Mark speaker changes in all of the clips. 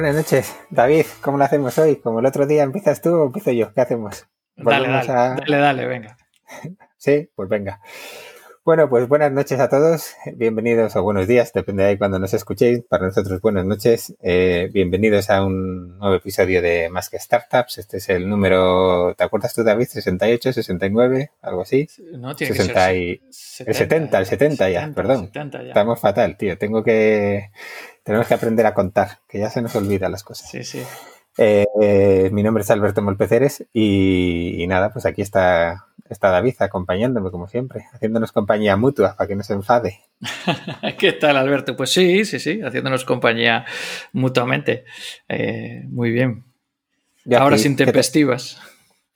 Speaker 1: Buenas noches, David. ¿Cómo lo hacemos hoy? Como el otro día, ¿empiezas tú o empiezo yo? ¿Qué hacemos?
Speaker 2: Dale, dale, dale, dale, venga.
Speaker 1: sí, pues venga. Bueno, pues buenas noches a todos, bienvenidos o buenos días, depende de cuando nos escuchéis. Para nosotros, buenas noches. Eh, bienvenidos a un nuevo episodio de Más que Startups. Este es el número, ¿te acuerdas tú, David? ¿68, 69, algo así?
Speaker 2: No, tiene que ser
Speaker 1: 70, el 70, el 70 ya, perdón. 70 ya. Estamos fatal, tío. Tengo que, tenemos que aprender a contar, que ya se nos olvidan las cosas.
Speaker 2: Sí, sí.
Speaker 1: Eh, mi nombre es Alberto Molpeceres y, nada, pues aquí está, está David acompañándome como siempre, haciéndonos compañía mutua para que no se enfade.
Speaker 2: ¿Qué tal, Alberto? Pues sí, sí, sí, haciéndonos compañía mutuamente. Eh, muy bien. Ahora sin tempestivas.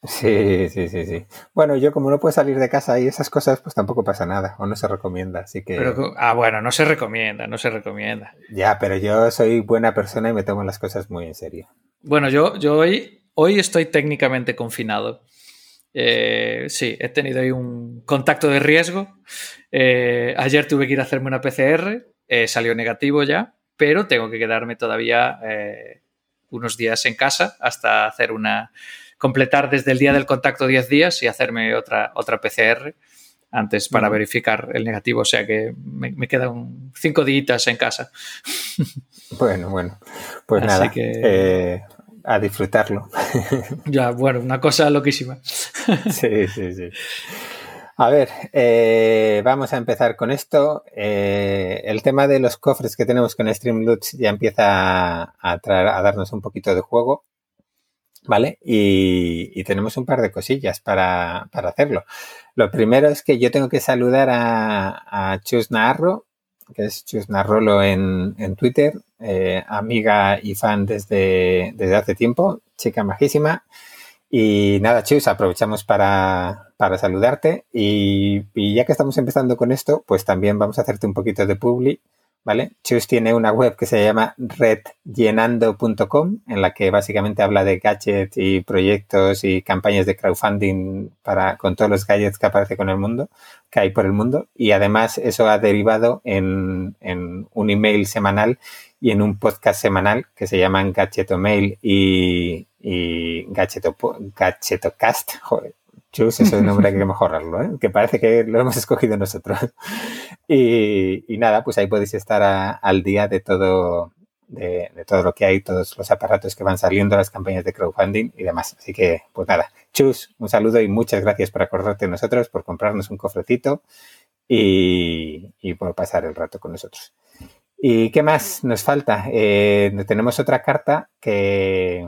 Speaker 1: Sí, sí, sí, sí. Bueno, yo como no puedo salir de casa y esas cosas, pues tampoco pasa nada, o no se recomienda, así que...
Speaker 2: ah, bueno, no se recomienda, no se recomienda.
Speaker 1: Ya, pero yo soy buena persona y me tomo las cosas muy en serio.
Speaker 2: Bueno, yo, yo hoy, hoy estoy técnicamente confinado. Eh, sí, he tenido ahí un contacto de riesgo. Eh, ayer tuve que ir a hacerme una PCR, eh, salió negativo ya, pero tengo que quedarme todavía unos días en casa hasta hacer una completar desde el día del contacto 10 días y hacerme otra, otra PCR antes para verificar el negativo. O sea que me, quedan cinco días en casa.
Speaker 1: Bueno, bueno. Pues nada. Que a disfrutarlo.
Speaker 2: Ya, bueno, una cosa loquísima.
Speaker 1: Sí, sí, sí. A ver, eh, vamos a empezar con esto. Eh, el tema de los cofres que tenemos con Streamloots ya empieza a, a darnos un poquito de juego, ¿vale? Y, tenemos un par de cosillas para, hacerlo. Lo primero es que yo tengo que saludar a, Chus Naharro, que es Chus Narrolo en, en Twitter, eh, amiga y fan desde, desde hace tiempo, chica majísima. Y nada, Chus, aprovechamos para, para saludarte. Y, y, ya que estamos empezando con esto, pues también vamos a hacerte un poquito de publi ¿vale? Chus tiene una web que se llama redllenando.com en la que básicamente habla de gadgets y proyectos y campañas de crowdfunding para, con todos los gadgets que aparece con el mundo, que hay por el mundo. Y además eso ha derivado en, un email semanal y en un podcast semanal que se llaman Gadgetomail y, y Gadgeto, Gadgetocast. Joder, Chus, ese nombre hay que mejorarlo, ¿eh? que parece que lo hemos escogido nosotros. Y, nada, pues ahí podéis estar al día de todo, de, todo lo que hay, todos los aparatos que van saliendo, las campañas de crowdfunding y demás. Así que, pues nada, Chus, un saludo y muchas gracias por acordarte de nosotros, por comprarnos un cofrecito y, por pasar el rato con nosotros. ¿Y qué más nos falta? Eh, tenemos otra carta que,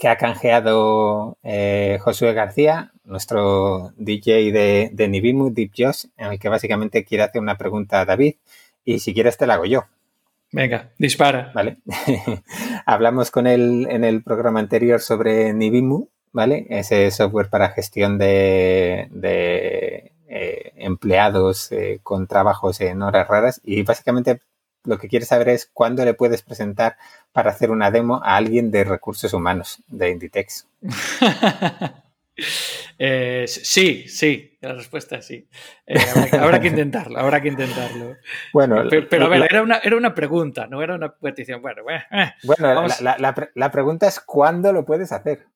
Speaker 1: que ha canjeado eh, Josué García, nuestro DJ de, de Nibimu, Deep Josh, en el que básicamente quiere hacer una pregunta a David y si quieres te la hago yo.
Speaker 2: Venga, dispara.
Speaker 1: Vale. Hablamos con él en el programa anterior sobre Nibimu, ¿vale? Ese software para gestión de, de eh, empleados eh, con trabajos en horas raras y básicamente lo que quiere saber es cuándo le puedes presentar para hacer una demo a alguien de recursos humanos de Inditex.
Speaker 2: Eh, sí, sí, la respuesta es sí. Eh, habrá, que intentarlo, habrá que intentarlo. Bueno, pero, a ver, era, una, era una pregunta, no era una petición. Bueno,
Speaker 1: eh, bueno la, pregunta es ¿cuándo lo puedes hacer?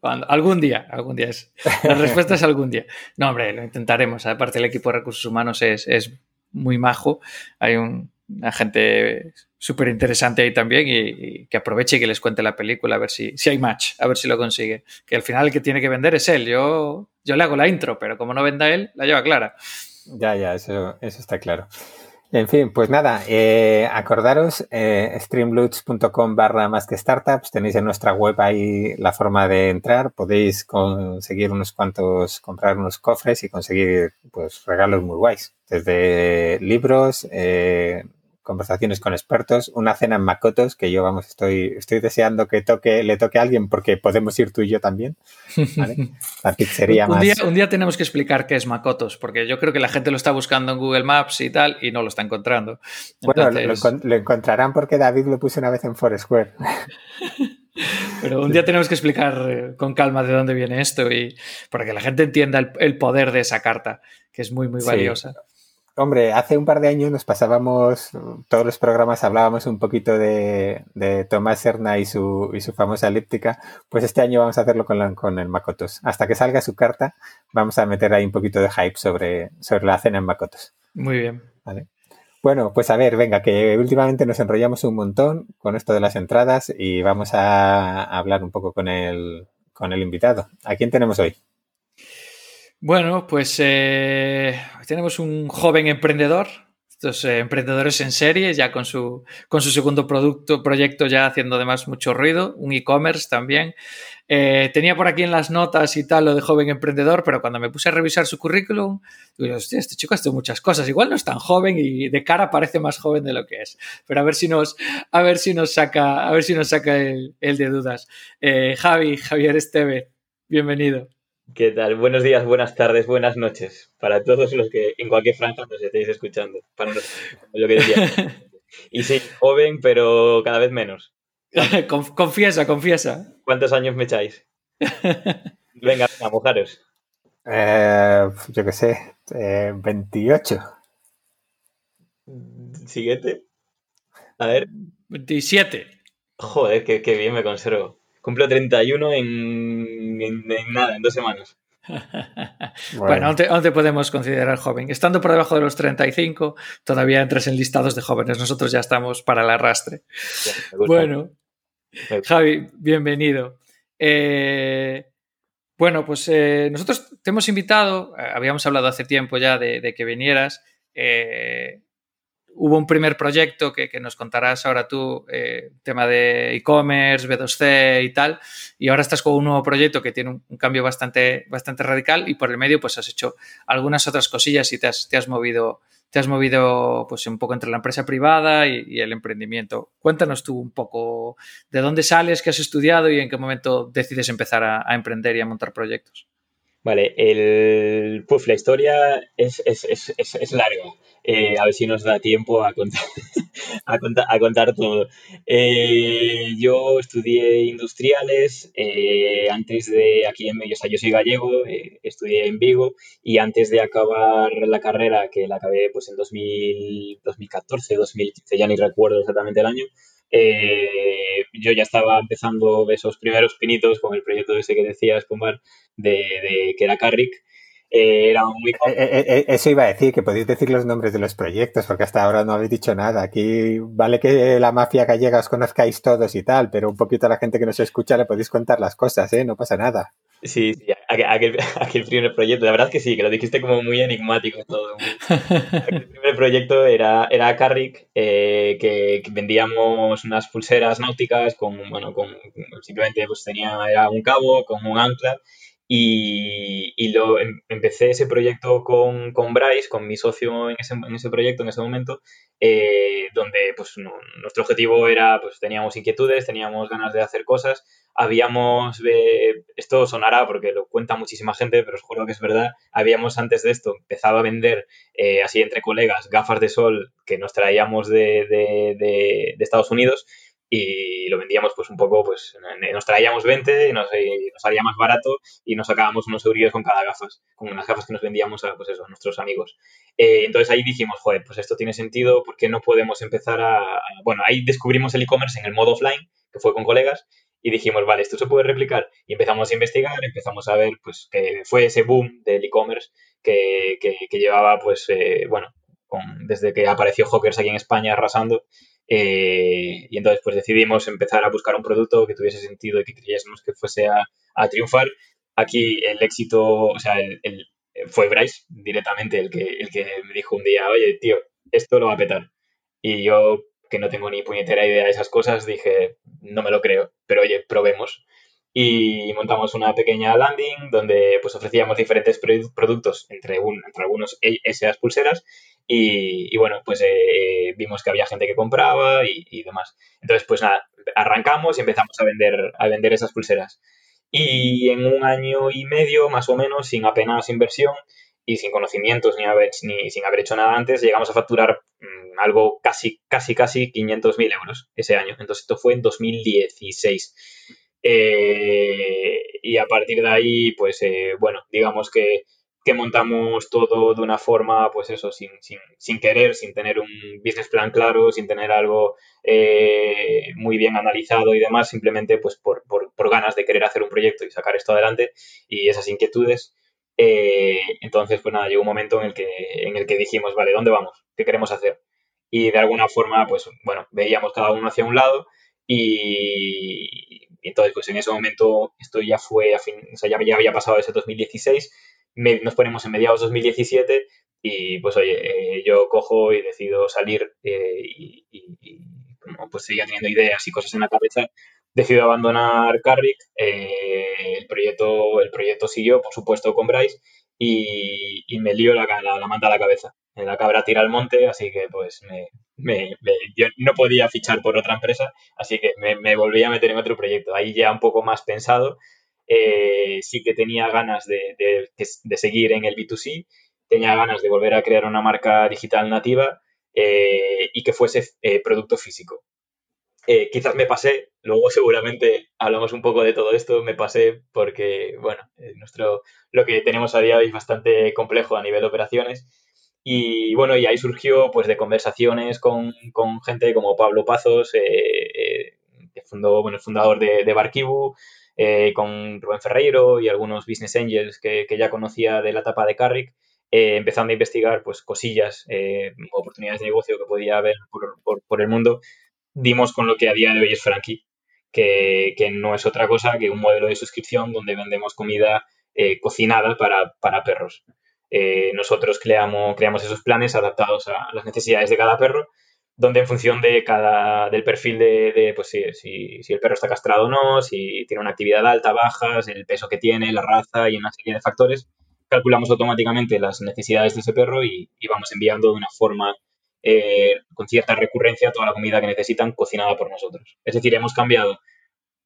Speaker 2: Cuando, algún día, algún día es. La respuesta es algún día. No, hombre, lo intentaremos. Aparte, el equipo de recursos humanos es, es muy majo. Hay un, una gente súper interesante ahí también y, que aproveche y que les cuente la película a ver si, si hay match, a ver si lo consigue. Que al final el que tiene que vender es él. Yo, yo le hago la intro, pero como no venda él, la lleva clara.
Speaker 1: Ya, ya, eso, eso está claro. En fin, pues nada, eh, acordaros, eh, barra más que startups, tenéis en nuestra web ahí la forma de entrar, podéis conseguir unos cuantos, comprar unos cofres y conseguir pues regalos muy guays, desde libros, eh, conversaciones con expertos, una cena en Makotos, que yo, vamos, estoy, estoy deseando que toque, le toque a alguien porque podemos ir tú y yo también. La pizzería
Speaker 2: un, Día, un día tenemos que explicar qué es Makotos, porque yo creo que la gente lo está buscando en Google Maps y tal y no lo está encontrando.
Speaker 1: Bueno, lo, encontrarán porque David lo puso una vez en Foursquare.
Speaker 2: Pero un día tenemos que explicar eh, con calma de dónde viene esto y para que la gente entienda el, poder de esa carta, que es muy, muy valiosa.
Speaker 1: Hombre, hace un par de años nos pasábamos, todos los programas hablábamos un poquito de, de Tomás Serna y su, y su famosa elíptica, pues este año vamos a hacerlo con, con el Makotos. Hasta que salga su carta, vamos a meter ahí un poquito de hype sobre, sobre la cena en Makotos.
Speaker 2: Muy bien.
Speaker 1: Vale. Bueno, pues a ver, venga, que últimamente nos enrollamos un montón con esto de las entradas y vamos a hablar un poco con el, con el invitado. ¿A quién tenemos hoy?
Speaker 2: Bueno, pues eh, tenemos un joven emprendedor, estos eh, emprendedores en serie, ya con su, con su segundo producto, proyecto ya haciendo además mucho ruido, un e-commerce también. Eh, tenía por aquí en las notas y tal lo de joven emprendedor, pero cuando me puse a revisar su currículum, digo, hostia, este chico ha hecho muchas cosas. Igual no es tan joven y de cara parece más joven de lo que es. Pero a ver si nos, a ver si nos saca, a ver si nos saca el, el de dudas. Javi, Javier Esteve, bienvenido.
Speaker 3: ¿Qué tal? Buenos días, buenas tardes, buenas noches para todos los que en cualquier franja nos estéis escuchando. Para lo que decía. Y sí, joven, pero cada vez menos.
Speaker 2: confiesa, confiesa.
Speaker 3: ¿Cuántos años me echáis? venga, venga, mojaros.
Speaker 1: Eh, yo qué sé, eh, 28.
Speaker 3: Siguiente. A ver.
Speaker 2: 27.
Speaker 3: Joder, qué, qué bien me conservo. Cumplo 31 en, en, nada, en dos semanas.
Speaker 2: bueno, aún te, podemos considerar joven. Estando por debajo de los 35, todavía entras en listados de jóvenes. Nosotros ya estamos para el arrastre. bueno, Javi, bienvenido. Eh, bueno, pues eh, nosotros te hemos invitado, eh, habíamos hablado hace tiempo ya de, de que vinieras hubo un primer proyecto que, nos contarás ahora tú, eh, tema de e-commerce, B2C y tal, y ahora estás con un nuevo proyecto que tiene un, cambio bastante, bastante radical y por el medio pues has hecho algunas otras cosillas y te has, te has movido, te has movido pues un poco entre la empresa privada y, el emprendimiento. Cuéntanos tú un poco de dónde sales, qué has estudiado y en qué momento decides empezar a emprender y a montar proyectos.
Speaker 3: Vale, el, la historia es, es, es, es larga. Eh, a ver si nos da tiempo a contar, a contar, todo. Eh, yo estudié industriales eh, antes de aquí en o sea, yo soy gallego, estudié en Vigo y antes de acabar la carrera, que la acabé pues en 2000, 2014, 2015, ya ni recuerdo exactamente el año, yo ya estaba empezando esos primeros pinitos con el proyecto ese que decías, Pomar, de, de que era Carrick. Eh, era muy...
Speaker 1: Eh, eh, eso iba a decir, que podéis decir los nombres de los proyectos, porque hasta ahora no habéis dicho nada. Aquí vale que la mafia gallega os conozcáis todos y tal, pero un poquito a la gente que nos escucha le podéis contar las cosas, ¿eh? No pasa nada.
Speaker 3: Sí, sí aquel, aquel, primer proyecto, la verdad es que sí, que lo dijiste como muy enigmático todo. el primer proyecto era, era Carrick, que, vendíamos unas pulseras náuticas con, bueno, con, simplemente pues tenía, era un cabo con un ancla y, y lo, em, empecé ese proyecto con, con, Bryce, con mi socio en ese, en ese proyecto, en ese momento, eh, donde pues, nuestro objetivo era, pues teníamos inquietudes, teníamos ganas de hacer cosas, habíamos, eh, esto sonará porque lo cuenta muchísima gente, pero os juro que es verdad, habíamos antes de esto empezado a vender, eh, así entre colegas, gafas de sol que nos traíamos de, de, de, de Estados Unidos y lo vendíamos pues un poco, pues nos traíamos 20 y nos, nos salía más barato y nos sacábamos unos euros con cada gafas, con unas gafas que nos vendíamos a, pues eso, a nuestros amigos. Eh, entonces ahí dijimos, joder, pues esto tiene sentido, ¿por qué no podemos empezar a...? Bueno, ahí descubrimos el e-commerce en el modo offline, que fue con colegas, y dijimos, vale, esto se puede replicar. Y empezamos a investigar, empezamos a ver, pues, que fue ese boom del e-commerce que, que, llevaba, pues, eh, bueno, desde que apareció Hawkers aquí en España arrasando, eh, y entonces pues decidimos empezar a buscar un producto que tuviese sentido y que creyésemos que fuese a, triunfar. Aquí el éxito, o sea, el, fue Bryce directamente el que, el que me dijo un día, oye, tío, esto lo va a petar. Y yo, que no tengo ni puñetera idea de esas cosas, dije, no me lo creo, pero oye, probemos y montamos una pequeña landing donde pues ofrecíamos diferentes productos entre, un, entre algunos esas pulseras y, bueno, pues eh, vimos que había gente que compraba y, demás. Entonces, pues nada, arrancamos y empezamos a vender, a vender esas pulseras. Y en un año y medio, más o menos, sin apenas inversión y sin conocimientos ni, sin haber hecho nada antes, llegamos a facturar mm, algo casi, casi, casi 500.000 euros ese año. Entonces, esto fue en 2016. Eh, y a partir de ahí, pues eh, bueno, digamos que, que montamos todo de una forma, pues eso, sin, sin, sin querer, sin tener un business plan claro, sin tener algo eh, muy bien analizado y demás, simplemente pues por, por, por, ganas de querer hacer un proyecto y sacar esto adelante y esas inquietudes. Eh, entonces, pues nada, llegó un momento en el, que, en el que dijimos, vale, ¿dónde vamos? ¿Qué queremos hacer? Y de alguna forma, pues bueno, veíamos cada uno hacia un lado y, entonces, pues en ese momento, esto ya fue, a fin, o sea, ya, ya había pasado ese 2016 nos ponemos en mediados 2017 y pues oye, eh, yo cojo y decido salir eh, y, como pues seguía teniendo ideas y cosas en la cabeza, decido abandonar Carrick, eh, el, proyecto, el proyecto siguió, por supuesto, con Bryce y, me lío la, la, manta a la cabeza. La cabra tira al monte, así que pues me, yo no podía fichar por otra empresa, así que me, me volví a meter en otro proyecto. Ahí ya un poco más pensado eh, sí que tenía ganas de, seguir en el B2C, tenía ganas de volver a crear una marca digital nativa eh, y que fuese eh, producto físico. quizás me pasé, luego seguramente hablamos un poco de todo esto, me pasé porque, bueno, nuestro, lo que tenemos a día de hoy es bastante complejo a nivel de operaciones. Y bueno, y ahí surgió pues de conversaciones con, gente como Pablo Pazos, que fundó, bueno, el fundador de, de eh, con Rubén Ferreiro y algunos business angels que, ya conocía de la etapa de Carrick, eh, empezando a investigar pues cosillas, eh, oportunidades de negocio que podía haber por, el mundo, dimos con lo que a día de hoy es Frankie, que, no es otra cosa que un modelo de suscripción donde vendemos comida cocinada para, para perros. nosotros creamos, creamos esos planes adaptados a las necesidades de cada perro donde en función de cada, del perfil de, pues si, si, el perro está castrado o no, si tiene una actividad alta, baja, el peso que tiene, la raza y una serie de factores, calculamos automáticamente las necesidades de ese perro y, vamos enviando de una forma eh, con cierta recurrencia toda la comida que necesitan cocinada por nosotros. Es decir, hemos cambiado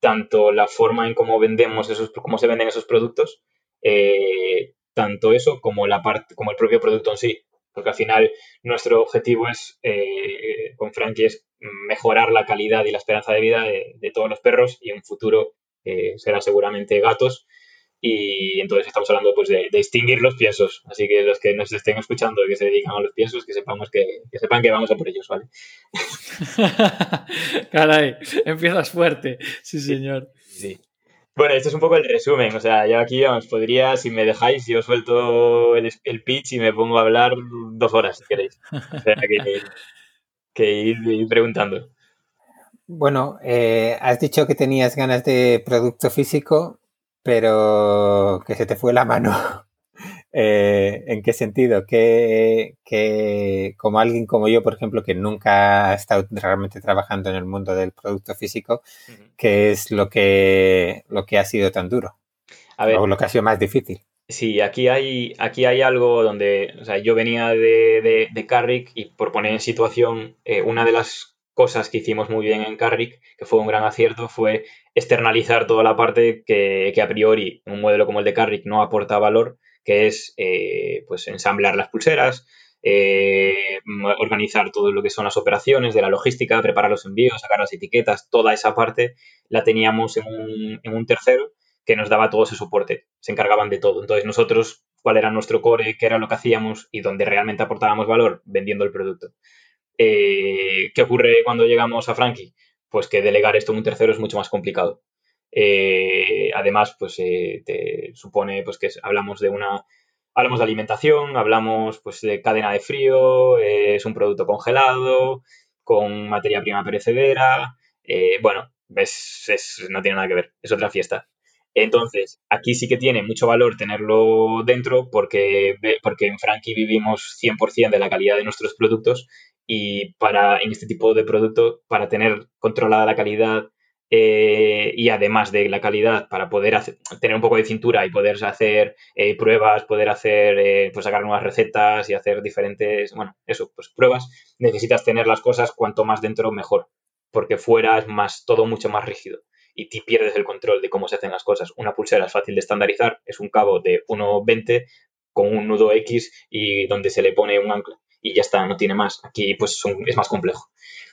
Speaker 3: tanto la forma en cómo vendemos esos, cómo se venden esos productos, eh, tanto eso como la parte, como el propio producto en sí porque al final nuestro objetivo es, eh, con Frankie, es mejorar la calidad y la esperanza de vida de, todos los perros y en un futuro eh, será seguramente gatos. Y entonces estamos hablando pues, de, distinguir los piensos. Así que los que nos estén escuchando y que se dedican a los piensos, que sepamos que, que sepan que vamos a por ellos, ¿vale?
Speaker 2: Caray, empiezas fuerte. Sí, señor.
Speaker 3: Sí. Bueno, este es un poco el resumen. O sea, yo aquí os podría, si me dejáis, yo suelto el, el, pitch y me pongo a hablar dos horas, si queréis. O sea, que, ir, preguntando.
Speaker 1: Bueno, eh, has dicho que tenías ganas de producto físico, pero que se te fue la mano. Eh, ¿En qué sentido? Que, como alguien como yo, por ejemplo, que nunca ha estado realmente trabajando en el mundo del producto físico, ¿qué es lo que, lo que ha sido tan duro? o lo que ha sido más difícil.
Speaker 3: Sí, aquí hay, aquí hay algo donde, o sea, yo venía de, de, Carrick y por poner en situación, eh, una de las cosas que hicimos muy bien en Carrick, que fue un gran acierto, fue externalizar toda la parte que, que a priori un modelo como el de Carrick no aporta valor, que es eh, pues ensamblar las pulseras, eh, organizar todo lo que son las operaciones de la logística, preparar los envíos, sacar las etiquetas, toda esa parte la teníamos en un, en un tercero que nos daba todo ese soporte, se encargaban de todo. Entonces nosotros, cuál era nuestro core, qué era lo que hacíamos y donde realmente aportábamos valor vendiendo el producto. Eh, ¿Qué ocurre cuando llegamos a Frankie? Pues que delegar esto en un tercero es mucho más complicado. Eh, además, pues eh, te supone pues que hablamos de una hablamos de alimentación, hablamos pues de cadena de frío, eh, es un producto congelado, con materia prima perecedera. bueno, ves, no tiene nada que ver, es otra fiesta. Entonces, aquí sí que tiene mucho valor tenerlo dentro porque, porque en Frankie vivimos 100% de la calidad de nuestros productos y para en este tipo de producto, para tener controlada la calidad eh, y además de la calidad para poder tener un poco de cintura y poder hacer eh, pruebas, poder hacer, eh, pues sacar nuevas recetas y hacer diferentes, bueno, eso, pues pruebas, necesitas tener las cosas cuanto más dentro mejor, porque fuera es más, todo mucho más rígido y te pierdes el control de cómo se hacen las cosas. Una pulsera es fácil de estandarizar, es un cabo de 1,20 con un nudo X y donde se le pone un ancla y ya está, no tiene más. Aquí pues es más complejo.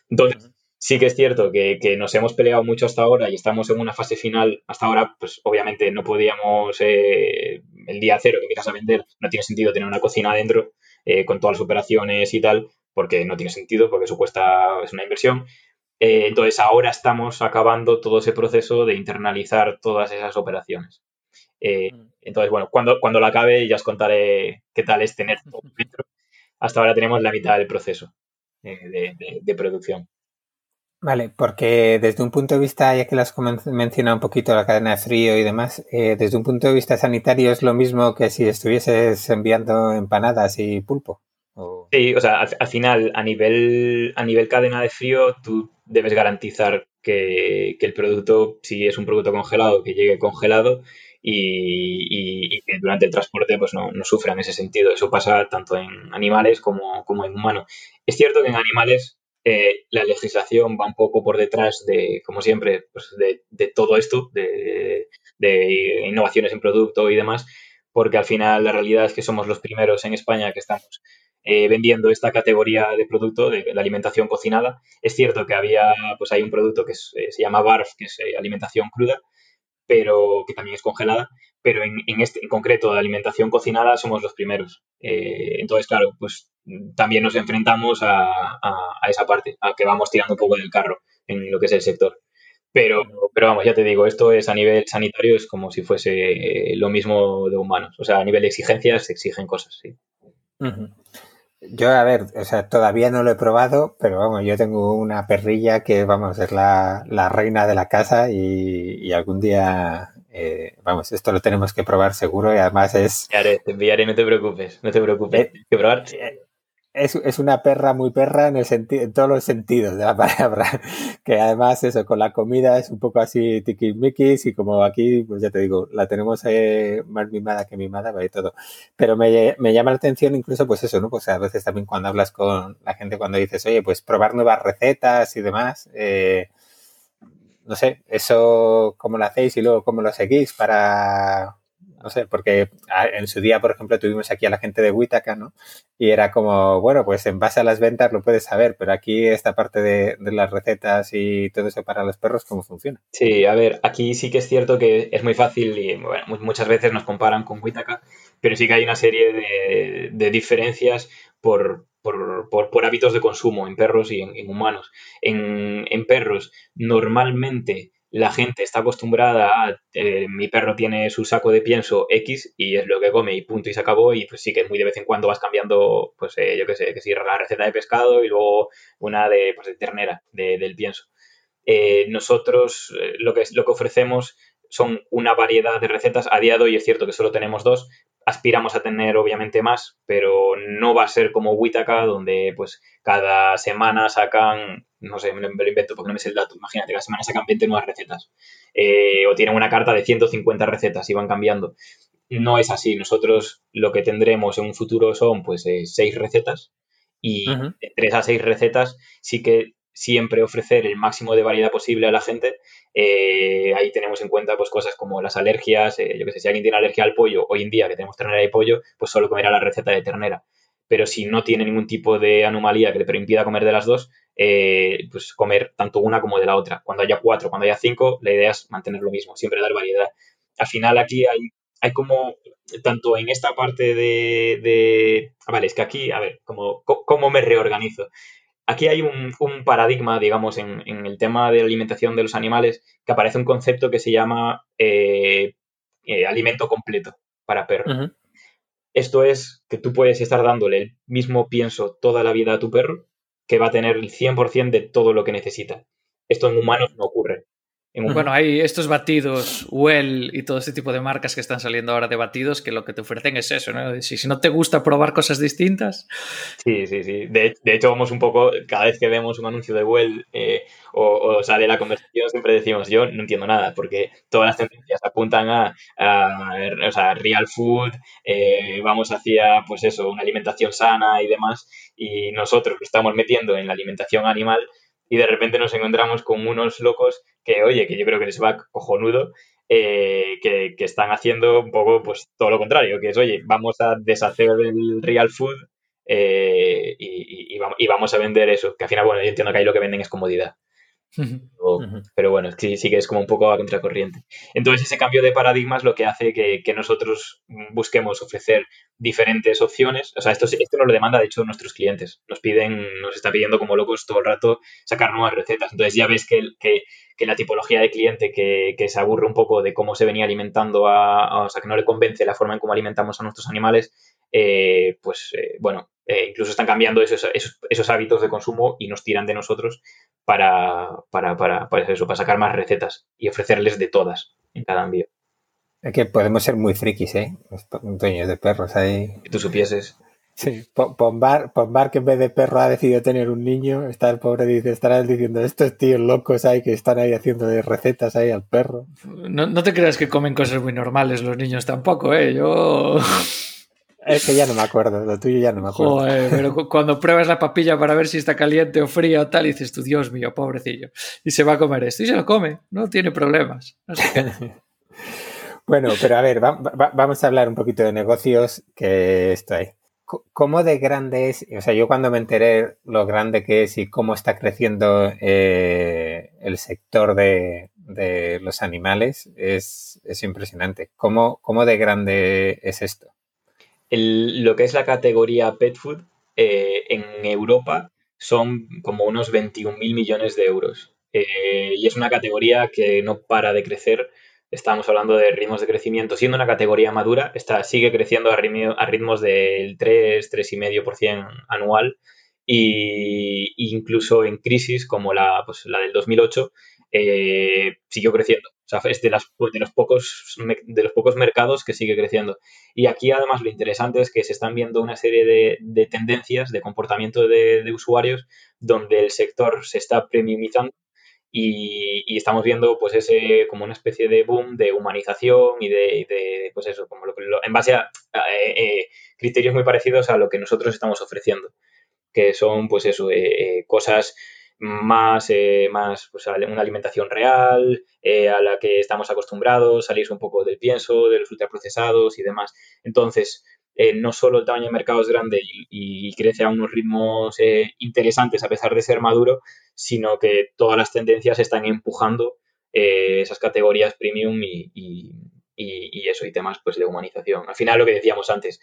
Speaker 3: Entonces, sí que es cierto que, nos hemos peleado mucho hasta ahora y estamos en una fase final. Hasta ahora, pues obviamente no podíamos eh, el día cero que empiezas a vender, no tiene sentido tener una cocina adentro eh, con todas las operaciones y tal, porque no tiene sentido, porque eso cuesta, es una inversión. Eh, entonces ahora estamos acabando todo ese proceso de internalizar todas esas operaciones. Mm. entonces, bueno, cuando, cuando lo acabe ya os contaré qué tal es tener todo dentro. Hasta ahora tenemos la mitad del proceso de producción.
Speaker 1: Vale, porque desde un punto de vista, ya que lo has mencionado un poquito la cadena de frío y demás, eh, desde un punto de vista sanitario es lo mismo que si estuvieses enviando empanadas y pulpo.
Speaker 3: Sí, o sea, al, final, a nivel, a nivel cadena de frío, tú debes garantizar que, el producto, si es un producto congelado, que llegue congelado y, que durante el transporte pues no, no, sufra en ese sentido. Eso pasa tanto en animales como, como en humanos. Es cierto que en animales eh, la legislación va un poco por detrás de, como siempre, pues de, todo esto, de, innovaciones en producto y demás, porque al final la realidad es que somos los primeros en España que estamos eh, vendiendo esta categoría de producto de la alimentación cocinada. Es cierto que había, pues hay un producto que eh, se llama BARF, que es alimentación cruda, pero que también es congelada, pero en, este, en concreto de alimentación cocinada somos los primeros. entonces, claro, pues también nos enfrentamos a, esa parte, a que vamos tirando un poco del carro en lo que es el sector. Pero, pero vamos, ya te digo, esto es a nivel sanitario, es como si fuese lo mismo de humanos. O sea, a nivel de exigencias se exigen cosas, sí.
Speaker 1: Yo, a ver, o sea, todavía no lo he probado, pero vamos, yo tengo una perrilla que, vamos, es la, reina de la casa y, algún día, eh, vamos, esto lo tenemos que probar seguro y además es...
Speaker 3: Te enviaré, te enviaré, no te preocupes, no te preocupes. Eh, que probar.
Speaker 1: Eh, es, es, una perra muy perra en, el en todos los sentidos de la palabra. Que además, eso, con la comida es un poco así tiquismiquis y como aquí, pues ya te digo, la tenemos eh, más mimada que mimada y todo. Pero me, me, llama la atención incluso, pues eso, ¿no? Pues a veces también cuando hablas con la gente, cuando dices, oye, pues probar nuevas recetas y demás, eh, no sé, eso, ¿cómo lo hacéis y luego cómo lo seguís para, no sé, porque en su día, por ejemplo, tuvimos aquí a la gente de Witaka, ¿no? Y era como, bueno, pues en base a las ventas lo puedes saber, pero aquí esta parte de, las recetas y todo eso para los perros, ¿cómo funciona?
Speaker 3: Sí, a ver, aquí sí que es cierto que es muy fácil y muchas veces nos comparan con Witaka, pero sí que hay una serie de, diferencias por, por, hábitos de consumo en perros y en, humanos. En, en perros, normalmente la gente está acostumbrada a eh, mi perro tiene su saco de pienso X y es lo que come y punto y se acabó y pues sí que muy de vez en cuando vas cambiando pues eh, yo qué sé, que si la receta de pescado y luego una de, pues, de ternera del pienso. Eh, nosotros lo, que, lo que ofrecemos son una variedad de recetas. A día de hoy es cierto que solo tenemos dos, aspiramos a tener obviamente más, pero no va a ser como Witaka, donde pues cada semana sacan, no sé, me lo invento porque no me sé el dato, imagínate, cada semana sacan 20 nuevas recetas. Eh, o tienen una carta de 150 recetas y van cambiando. No es así, nosotros lo que tendremos en un futuro son pues eh, seis recetas y entre esas seis recetas sí que siempre ofrecer el máximo de variedad posible a la gente. Eh, ahí tenemos en cuenta pues cosas como las alergias, eh, yo que sé, si alguien tiene alergia al pollo, hoy en día que tenemos ternera y pollo, pues solo comerá la receta de ternera. Pero si no tiene ningún tipo de anomalía que le impida comer de las dos, eh, pues comer tanto una como de la otra. Cuando haya cuatro, cuando haya cinco, la idea es mantener lo mismo, siempre dar variedad. Al final aquí hay, hay como, tanto en esta parte de. Ah, vale, es que aquí, a ver, como, ¿cómo me reorganizo? Aquí hay un, paradigma, digamos, en, el tema de la alimentación de los animales, que aparece un concepto que se llama eh, eh, alimento completo para perros. Esto es que tú puedes estar dándole el mismo pienso toda la vida a tu perro, que va a tener el 100% de todo lo que necesita. Esto en humanos no ocurre.
Speaker 2: Bueno, hay estos batidos, Well y todo este tipo de marcas que están saliendo ahora de batidos que lo que te ofrecen es eso, ¿no? Si, si no te gusta probar cosas distintas.
Speaker 3: Sí, sí, sí. De, hecho, vamos un poco, cada vez que vemos un anuncio de Well eh, o, sale la conversación, siempre decimos, yo no entiendo nada, porque todas las tendencias apuntan a, o sea, real food, eh, vamos hacia, pues eso, una alimentación sana y demás, y nosotros lo estamos metiendo en la alimentación animal y de repente nos encontramos con unos locos que, oye, que yo creo que les va cojonudo, eh, que, están haciendo un poco pues todo lo contrario, que es, oye, vamos a deshacer el real food eh, y, vamos a vender eso, que al final, bueno, yo entiendo que ahí lo que venden es comodidad. pero bueno, sí, sí que es como un poco a contracorriente. Entonces ese cambio de paradigma es lo que hace que, nosotros busquemos ofrecer diferentes opciones. O sea, esto, esto nos lo demanda de hecho nuestros clientes. Nos piden, nos está pidiendo como locos todo el rato sacar nuevas recetas. Entonces ya ves que, que, que la tipología de cliente que, que, se aburre un poco de cómo se venía alimentando a, o sea, que no le convence la forma en cómo alimentamos a nuestros animales, eh, pues eh, bueno, eh, incluso están cambiando esos, esos, hábitos de consumo y nos tiran de nosotros para, para, para, para, eso, para sacar más recetas y ofrecerles de todas en cada envío.
Speaker 1: Es que podemos ser muy frikis, ¿eh? Los dueños de perros ahí.
Speaker 3: Que tú supieses.
Speaker 1: Sí, Pombar, Pombar que en vez de perro ha decidido tener un niño, está el pobre dice, estará diciendo, estos tíos locos ahí que están ahí haciendo de recetas ahí al perro.
Speaker 2: No, no te creas que comen cosas muy normales los niños tampoco, ¿eh? Yo...
Speaker 1: Es que ya no me acuerdo, lo tuyo ya no me acuerdo.
Speaker 2: Joder, pero cuando pruebas la papilla para ver si está caliente o fría o tal, y dices tú, Dios mío, pobrecillo. Y se va a comer esto y se lo come, no tiene problemas.
Speaker 1: bueno, pero a ver, vamos a hablar un poquito de negocios, que esto hay. ¿Cómo de grande es? O sea, yo cuando me enteré lo grande que es y cómo está creciendo eh, el sector de, los animales, es, impresionante. ¿Cómo, ¿Cómo de grande es esto?
Speaker 3: Lo que es la categoría pet food eh, en Europa son como unos 21.000 millones de euros. Eh, y es una categoría que no para de crecer. Estamos hablando de ritmos de crecimiento. Siendo una categoría madura, está, sigue creciendo a, ritmos del 3, 3,5% anual. Y incluso en crisis como la, pues, la del 2008, eh, siguió creciendo. O sea, es de, las, de, los pocos, de los pocos mercados que sigue creciendo. Y aquí además lo interesante es que se están viendo una serie de, tendencias de comportamiento de, usuarios donde el sector se está premiumizando y, estamos viendo pues ese como una especie de boom de humanización y de, pues eso, como lo, en base a, eh, eh, criterios muy parecidos a lo que nosotros estamos ofreciendo, que son pues eso, cosas más, eh, más pues, una alimentación real, eh, a la que estamos acostumbrados, salirse un poco del pienso, de los ultraprocesados y demás. Entonces, eh, no solo el tamaño de mercado es grande y, crece a unos ritmos interesantes a pesar de ser maduro, sino que todas las tendencias están empujando esas categorías premium y, y, eso, y temas pues de humanización. Al final lo que decíamos antes,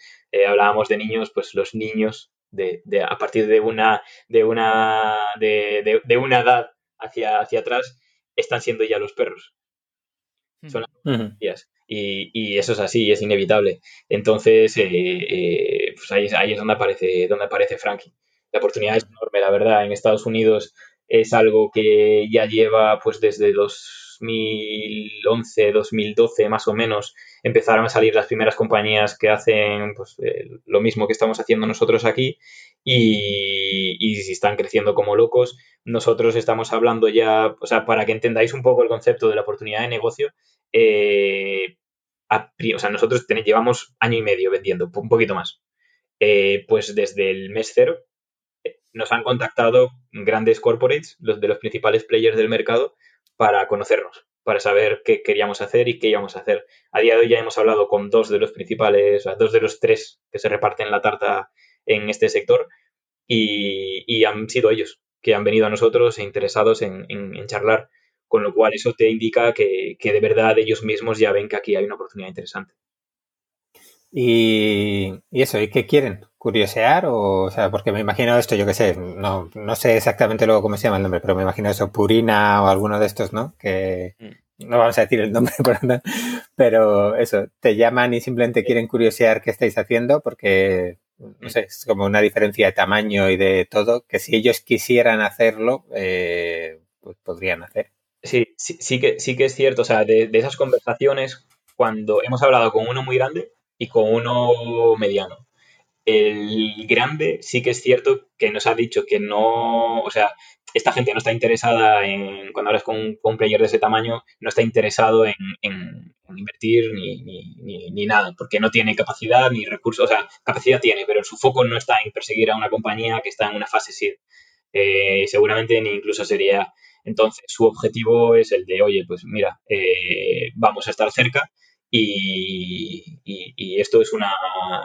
Speaker 3: hablábamos de niños, pues los niños de, de, a partir de una, de una, de, de, una edad hacia, hacia atrás, están siendo ya los perros. Hmm. Son las y, y, eso es así, es inevitable. Entonces, eh, eh, pues ahí, ahí, es donde aparece, donde aparece Frankie. La oportunidad es enorme, la verdad. En Estados Unidos es algo que ya lleva pues desde 2011, 2012 más o menos, empezaron a salir las primeras compañías que hacen pues, eh, lo mismo que estamos haciendo nosotros aquí y, y si están creciendo como locos. Nosotros estamos hablando ya, o sea, para que entendáis un poco el concepto de la oportunidad de negocio, eh, o sea, nosotros llevamos año y medio vendiendo, un poquito más. Eh, pues desde el mes cero, nos han contactado grandes corporates, los de los principales players del mercado, para conocernos, para saber qué queríamos hacer y qué íbamos a hacer. A día de hoy ya hemos hablado con dos de los principales, dos de los tres que se reparten la tarta en este sector y, han sido ellos que han venido a nosotros e interesados en, charlar, con lo cual eso te indica que, que de verdad ellos mismos ya ven que aquí hay una oportunidad interesante.
Speaker 1: Y, eso, ¿y qué quieren? ¿Curiosear? O, o sea, porque me imagino esto, yo qué sé, no, no sé exactamente luego cómo se llama el nombre, pero me imagino eso, Purina o alguno de estos, ¿no? Que mm. no vamos a decir el nombre pero eso, te llaman y simplemente quieren curiosear qué estáis haciendo porque, no mm. sé, es como una diferencia de tamaño y de todo, que si ellos quisieran hacerlo, eh, pues podrían hacer.
Speaker 3: Sí, sí, sí, que, sí que es cierto, o sea, de esas conversaciones, cuando hemos hablado con uno muy grande, y con uno mediano. El grande sí que es cierto que nos ha dicho que no, o sea, esta gente no está interesada en, cuando hablas con, un player de ese tamaño, no está interesado en, invertir ni, ni, ni, nada, porque no tiene capacidad ni recursos, o sea, capacidad tiene, pero su foco no está en perseguir a una compañía que está en una fase SID. Eh, seguramente ni incluso sería. Entonces, su objetivo es el de, oye, pues mira, eh, vamos a estar cerca y, esto es una,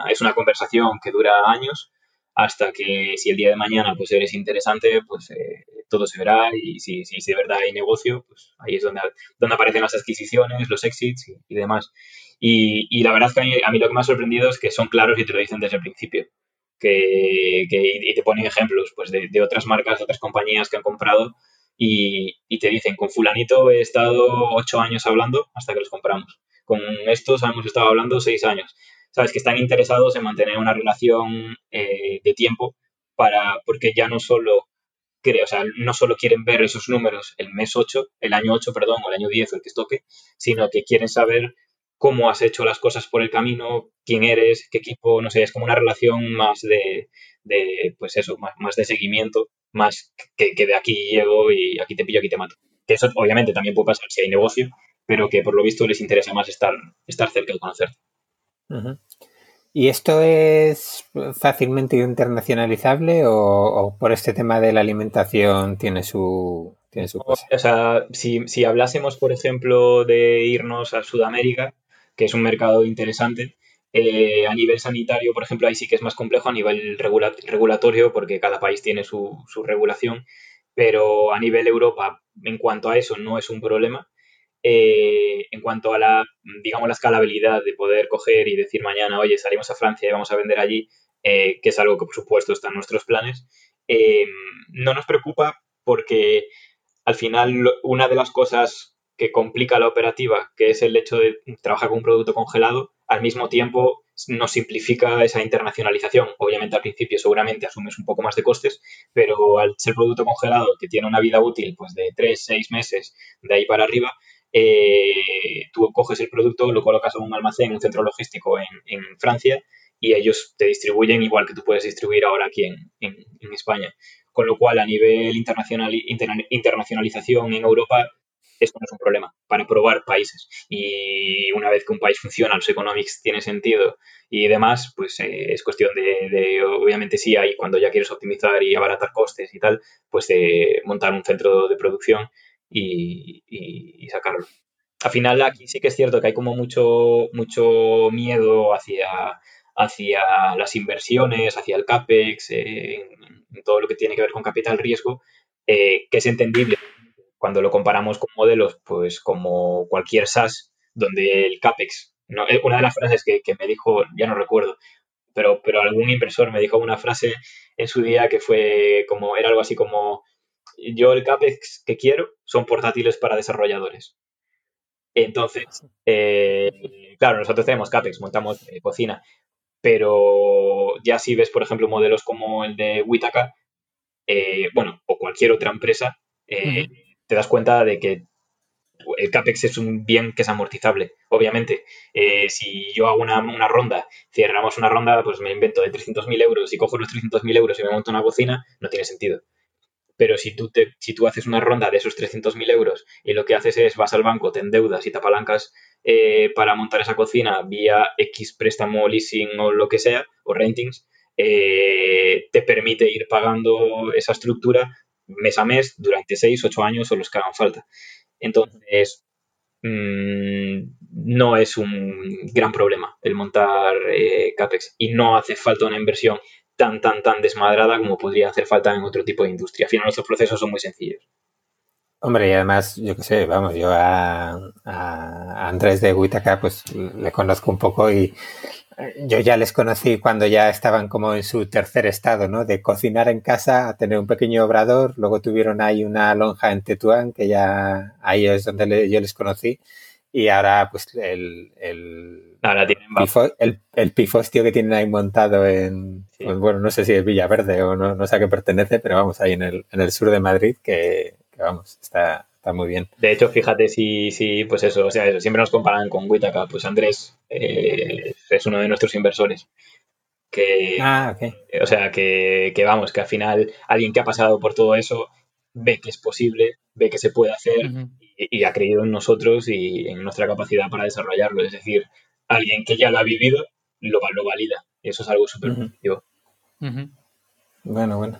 Speaker 3: es una conversación que dura años, hasta que si el día de mañana pues eres interesante, pues eh, todo se verá y si, si, de verdad hay negocio, pues ahí es donde, donde aparecen las adquisiciones, los exits y, demás. Y, la verdad es que a mí, lo que me ha sorprendido es que son claros y te lo dicen desde el principio. Que, y te ponen ejemplos pues de, de, otras marcas, otras compañías que han comprado y, y, te dicen, con fulanito he estado ocho años hablando hasta que los compramos. Con estos hemos estado hablando seis años sabes que están interesados en mantener una relación eh, de tiempo para, porque ya no solo o sea, no solo quieren ver esos números el mes 8, el año 8, perdón, o el año 10, el que toque, sino que quieren saber cómo has hecho las cosas por el camino, quién eres, qué equipo, no sé, es como una relación más de, de pues eso, más, de seguimiento, más que, que, de aquí llego y aquí te pillo, aquí te mato. Que eso obviamente también puede pasar si hay negocio, pero que por lo visto les interesa más estar, estar cerca de conocerte.
Speaker 1: ¿Y esto es fácilmente internacionalizable o, por este tema de la alimentación tiene su, tiene su
Speaker 3: cosa? O sea, si, hablásemos, por ejemplo, de irnos a Sudamérica, que es un mercado interesante, eh, a nivel sanitario, por ejemplo, ahí sí que es más complejo a nivel regulatorio porque cada país tiene su, su regulación, pero a nivel Europa, en cuanto a eso, no es un problema. Eh, en cuanto a la, digamos, la escalabilidad de poder coger y decir mañana, oye, salimos a Francia y vamos a vender allí, eh, que es algo que por supuesto está en nuestros planes, no nos preocupa porque al final una de las cosas que complica la operativa, que es el hecho de trabajar con un producto congelado, al mismo tiempo nos simplifica esa internacionalización. Obviamente al principio seguramente asumes un poco más de costes, pero al ser producto congelado que tiene una vida útil pues de 3, 6 meses de ahí para arriba, eh, tú coges el producto, lo colocas en un almacén, un centro logístico en, Francia y ellos te distribuyen igual que tú puedes distribuir ahora aquí en, España. Con lo cual, a nivel internacional, internacionalización en Europa, esto no es un problema para probar países. Y una vez que un país funciona, los economics tiene sentido y demás, pues eh, es cuestión de, obviamente sí, hay cuando ya quieres optimizar y abaratar costes y tal, pues de montar un centro de producción y, sacarlo. Al final aquí sí que es cierto que hay como mucho, mucho miedo hacia, hacia las inversiones, hacia el CAPEX, en, todo lo que tiene que ver con capital riesgo, eh, que es entendible cuando lo comparamos con modelos, pues como cualquier SaaS, donde el CAPEX, no, eh, una de las frases que, que, me dijo, ya no recuerdo, pero, pero algún inversor me dijo una frase en su día que fue como, era algo así como, yo el CAPEX que quiero son portátiles para desarrolladores. Entonces, eh, claro, nosotros tenemos CAPEX, montamos eh, cocina, pero ya si ves, por ejemplo, modelos como el de Witaka, eh, bueno, o cualquier otra empresa, te das cuenta de que el CAPEX es un bien que es amortizable. Obviamente, si yo hago una, una, ronda, cerramos una ronda, pues me invento de 300.000 euros y cojo los 300.000 euros y me monto una cocina, no tiene sentido pero si tú, te, si tú haces una ronda de esos 300.000 euros y lo que haces es vas al banco, te endeudas y te apalancas eh, para montar esa cocina vía X préstamo, leasing o lo que sea, o rentings, eh, te permite ir pagando esa estructura mes a mes durante 6, 8 años o los que hagan falta. Entonces, mm, no es un gran problema el montar eh, CAPEX y no hace falta una inversión tan, tan, tan desmadrada como podría hacer falta en otro tipo de industria. Al final nuestros procesos son muy sencillos.
Speaker 1: Hombre, y además, yo qué sé, vamos, yo a, Andrés de Huitaca pues le conozco un poco y yo ya les conocí cuando ya estaban como en su tercer estado, ¿no? De cocinar en casa, a tener un pequeño obrador, luego tuvieron ahí una lonja en Tetuán, que ya ahí es donde yo les conocí, y ahora pues el, el
Speaker 3: Ahora tienen
Speaker 1: el, el pifostio que tienen ahí montado en, pues, bueno, no sé si es Villaverde o no, no sé a qué pertenece, pero vamos, ahí en el, en el sur de Madrid, que, vamos, está, está muy bien.
Speaker 3: De hecho, fíjate si, si, pues eso, o sea, eso, siempre nos comparan con Huitaca, pues Andrés eh, es uno de nuestros inversores. Que,
Speaker 1: ah,
Speaker 3: O sea, que, que, vamos, que al final alguien que ha pasado por todo eso ve que es posible, ve que se puede hacer y, y, ha creído en nosotros y en nuestra capacidad para desarrollarlo. Es decir, alguien que ya lo ha vivido lo, lo valida. Y eso es algo súper positivo.
Speaker 1: Bueno, bueno.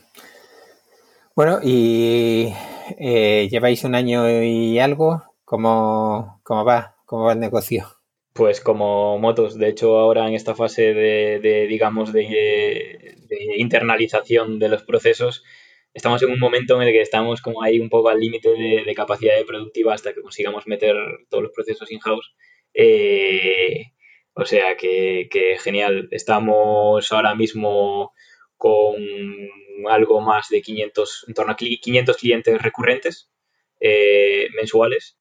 Speaker 1: Bueno, y eh, lleváis un año y algo. ¿Cómo, ¿Cómo va? ¿Cómo va el negocio?
Speaker 3: Pues como motos, de hecho ahora en esta fase de, digamos, de, internalización de los procesos, estamos en un momento en el que estamos como ahí un poco al límite de, capacidad productiva hasta que consigamos meter todos los procesos in-house. Eh, o sea que, genial. Estamos ahora mismo con algo más de 500, en torno a 500 clientes recurrentes eh, mensuales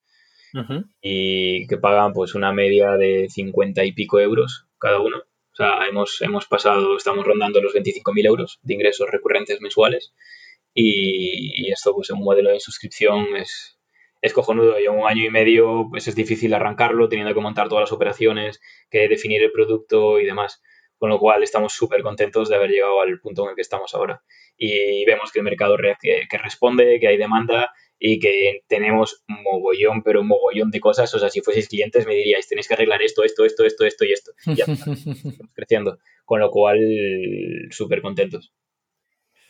Speaker 3: y que pagan pues una media de 50 y pico euros cada uno. O sea, hemos, hemos pasado, estamos rondando los 25.000 euros de ingresos recurrentes mensuales y, esto pues en un modelo de suscripción es, es cojonudo y en un año y medio pues es difícil arrancarlo teniendo que montar todas las operaciones, que definir el producto y demás. Con lo cual estamos súper contentos de haber llegado al punto en el que estamos ahora. Y vemos que el mercado que, que responde, que hay demanda y que tenemos mogollón, pero mogollón de cosas. O sea, si fueseis clientes me diríais, tenéis que arreglar esto, esto, esto, esto, esto y esto. Y ya estamos creciendo. Con lo cual, súper contentos.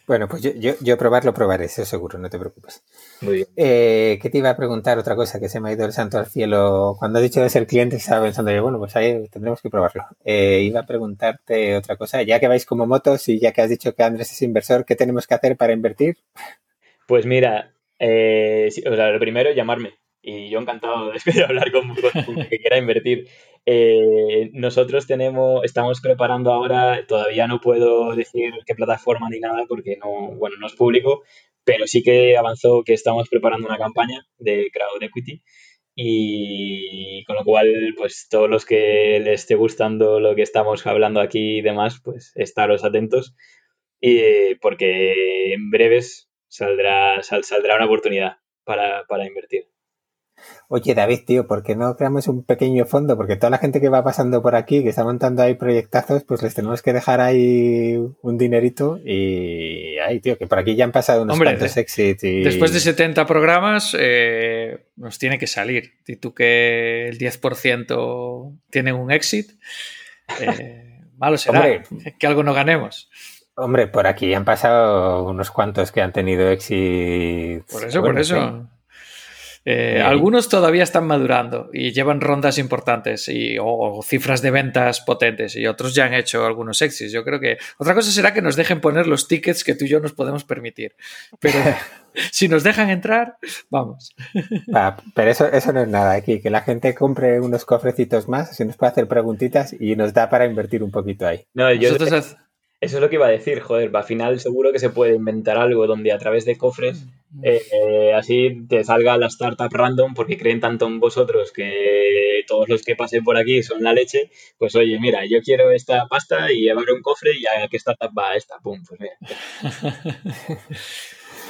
Speaker 1: Bueno, pues yo, yo, yo, probarlo probaré, eso seguro, no te preocupes.
Speaker 3: Muy bien.
Speaker 1: Eh, ¿Qué te iba a preguntar otra cosa que se me ha ido el santo al cielo? Cuando has dicho de ser cliente, estaba pensando yo, bueno, pues ahí tendremos que probarlo. Eh, iba a preguntarte otra cosa, ya que vais como motos y ya que has dicho que Andrés es inversor, ¿qué tenemos que hacer para invertir?
Speaker 3: Pues mira, eh, o sea, lo primero llamarme. Y yo encantado de hablar con, con, que quiera invertir. Eh, nosotros tenemos, estamos preparando ahora, todavía no puedo decir qué plataforma ni nada porque no, bueno, no es público, pero sí que avanzó que estamos preparando una campaña de crowd equity y con lo cual, pues todos los que les esté gustando lo que estamos hablando aquí y demás, pues estaros atentos y, porque en breves saldrá, saldrá una oportunidad para, para invertir.
Speaker 1: Oye, David, tío, ¿por qué no creamos un pequeño fondo? Porque toda la gente que va pasando por aquí, que está montando ahí proyectazos, pues les tenemos que dejar ahí un dinerito y ay, tío, que por aquí ya han pasado unos cuantos exits. Y...
Speaker 2: Después de 70 programas, eh, nos tiene que salir. Y tú que el 10% tiene un exit, eh, malo será que algo no ganemos.
Speaker 1: Hombre, por aquí han pasado unos cuantos que han tenido exit.
Speaker 2: Por eso, por eso. Eh, algunos todavía están madurando y llevan rondas importantes y, o, cifras de ventas potentes y otros ya han hecho algunos exits. Yo creo que otra cosa será que nos dejen poner los tickets que tú y yo nos podemos permitir. Pero si nos dejan entrar, vamos.
Speaker 1: pero eso, eso no es nada aquí, que la gente compre unos cofrecitos más, así nos puede hacer preguntitas y nos da para invertir un poquito ahí.
Speaker 3: No, yo... Eso es lo que iba a decir, joder, al final seguro que se puede inventar algo donde a través de cofres mm. eh, eh, así te salga la startup random porque creen tanto en vosotros que todos los que pasen por aquí son la leche, pues oye, mira, yo quiero esta pasta y abro un cofre y a qué startup va esta, pum, pues mira.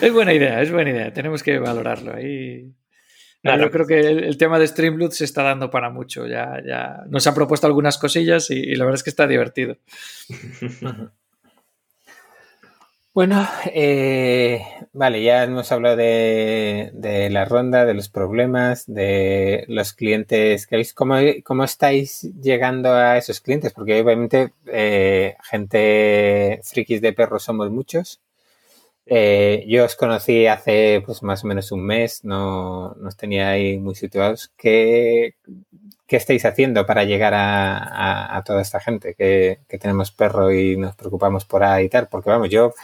Speaker 2: es buena idea, es buena idea, tenemos que valorarlo ahí. yo creo que el, tema de Streamloot se está dando para mucho. Ya, ya nos ha propuesto algunas cosillas y la verdad es que está divertido.
Speaker 1: Bueno, eh, vale, ya hemos hablado de, la ronda, de los problemas, de los clientes que habéis. ¿Cómo, cómo estáis llegando a esos clientes? Porque obviamente eh, gente frikis de perros somos muchos. Eh, yo os conocí hace pues más o menos un mes, no, no os tenía ahí muy situados. ¿Qué, qué estáis haciendo para llegar a, toda esta gente que, tenemos perro y nos preocupamos por ahí y tal? Porque vamos, yo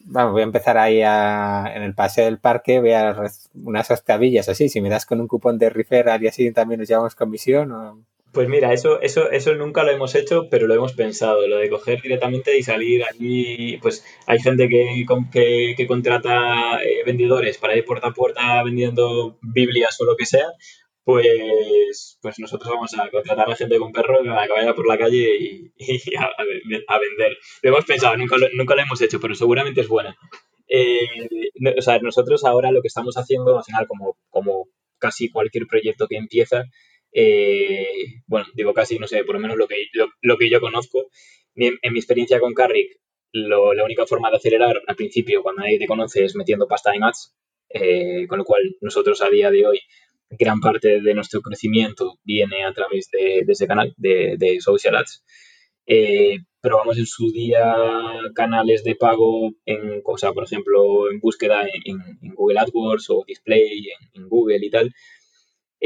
Speaker 1: vamos, voy a empezar ahí en el paseo del parque, voy a unas octavillas así, si me das con un cupón de referral y así también nos llevamos comisión o...
Speaker 3: Pues mira, eso, eso, eso nunca lo hemos hecho, pero lo hemos pensado, lo de coger directamente y salir allí, pues hay gente que, que, que contrata eh, vendedores para ir puerta a puerta vendiendo Biblias o lo que sea, pues, pues nosotros vamos a contratar a gente con perro que vaya por la calle y, a, vender. Lo hemos pensado, nunca lo, nunca lo hemos hecho, pero seguramente es buena. Eh, o sea, nosotros ahora lo que estamos haciendo, al final, como, como casi cualquier proyecto que empieza, eh, bueno, digo casi, no sé, por lo menos lo que, lo, que yo conozco, en, mi experiencia con Carrick, la única forma de acelerar al principio, cuando nadie te conoce, es metiendo pasta en ads, eh, con lo cual nosotros a día de hoy gran parte de nuestro crecimiento viene a través de, ese canal de, Social Ads. Eh, probamos en su día canales de pago en, o por ejemplo, en búsqueda en, Google AdWords o display en, Google y tal.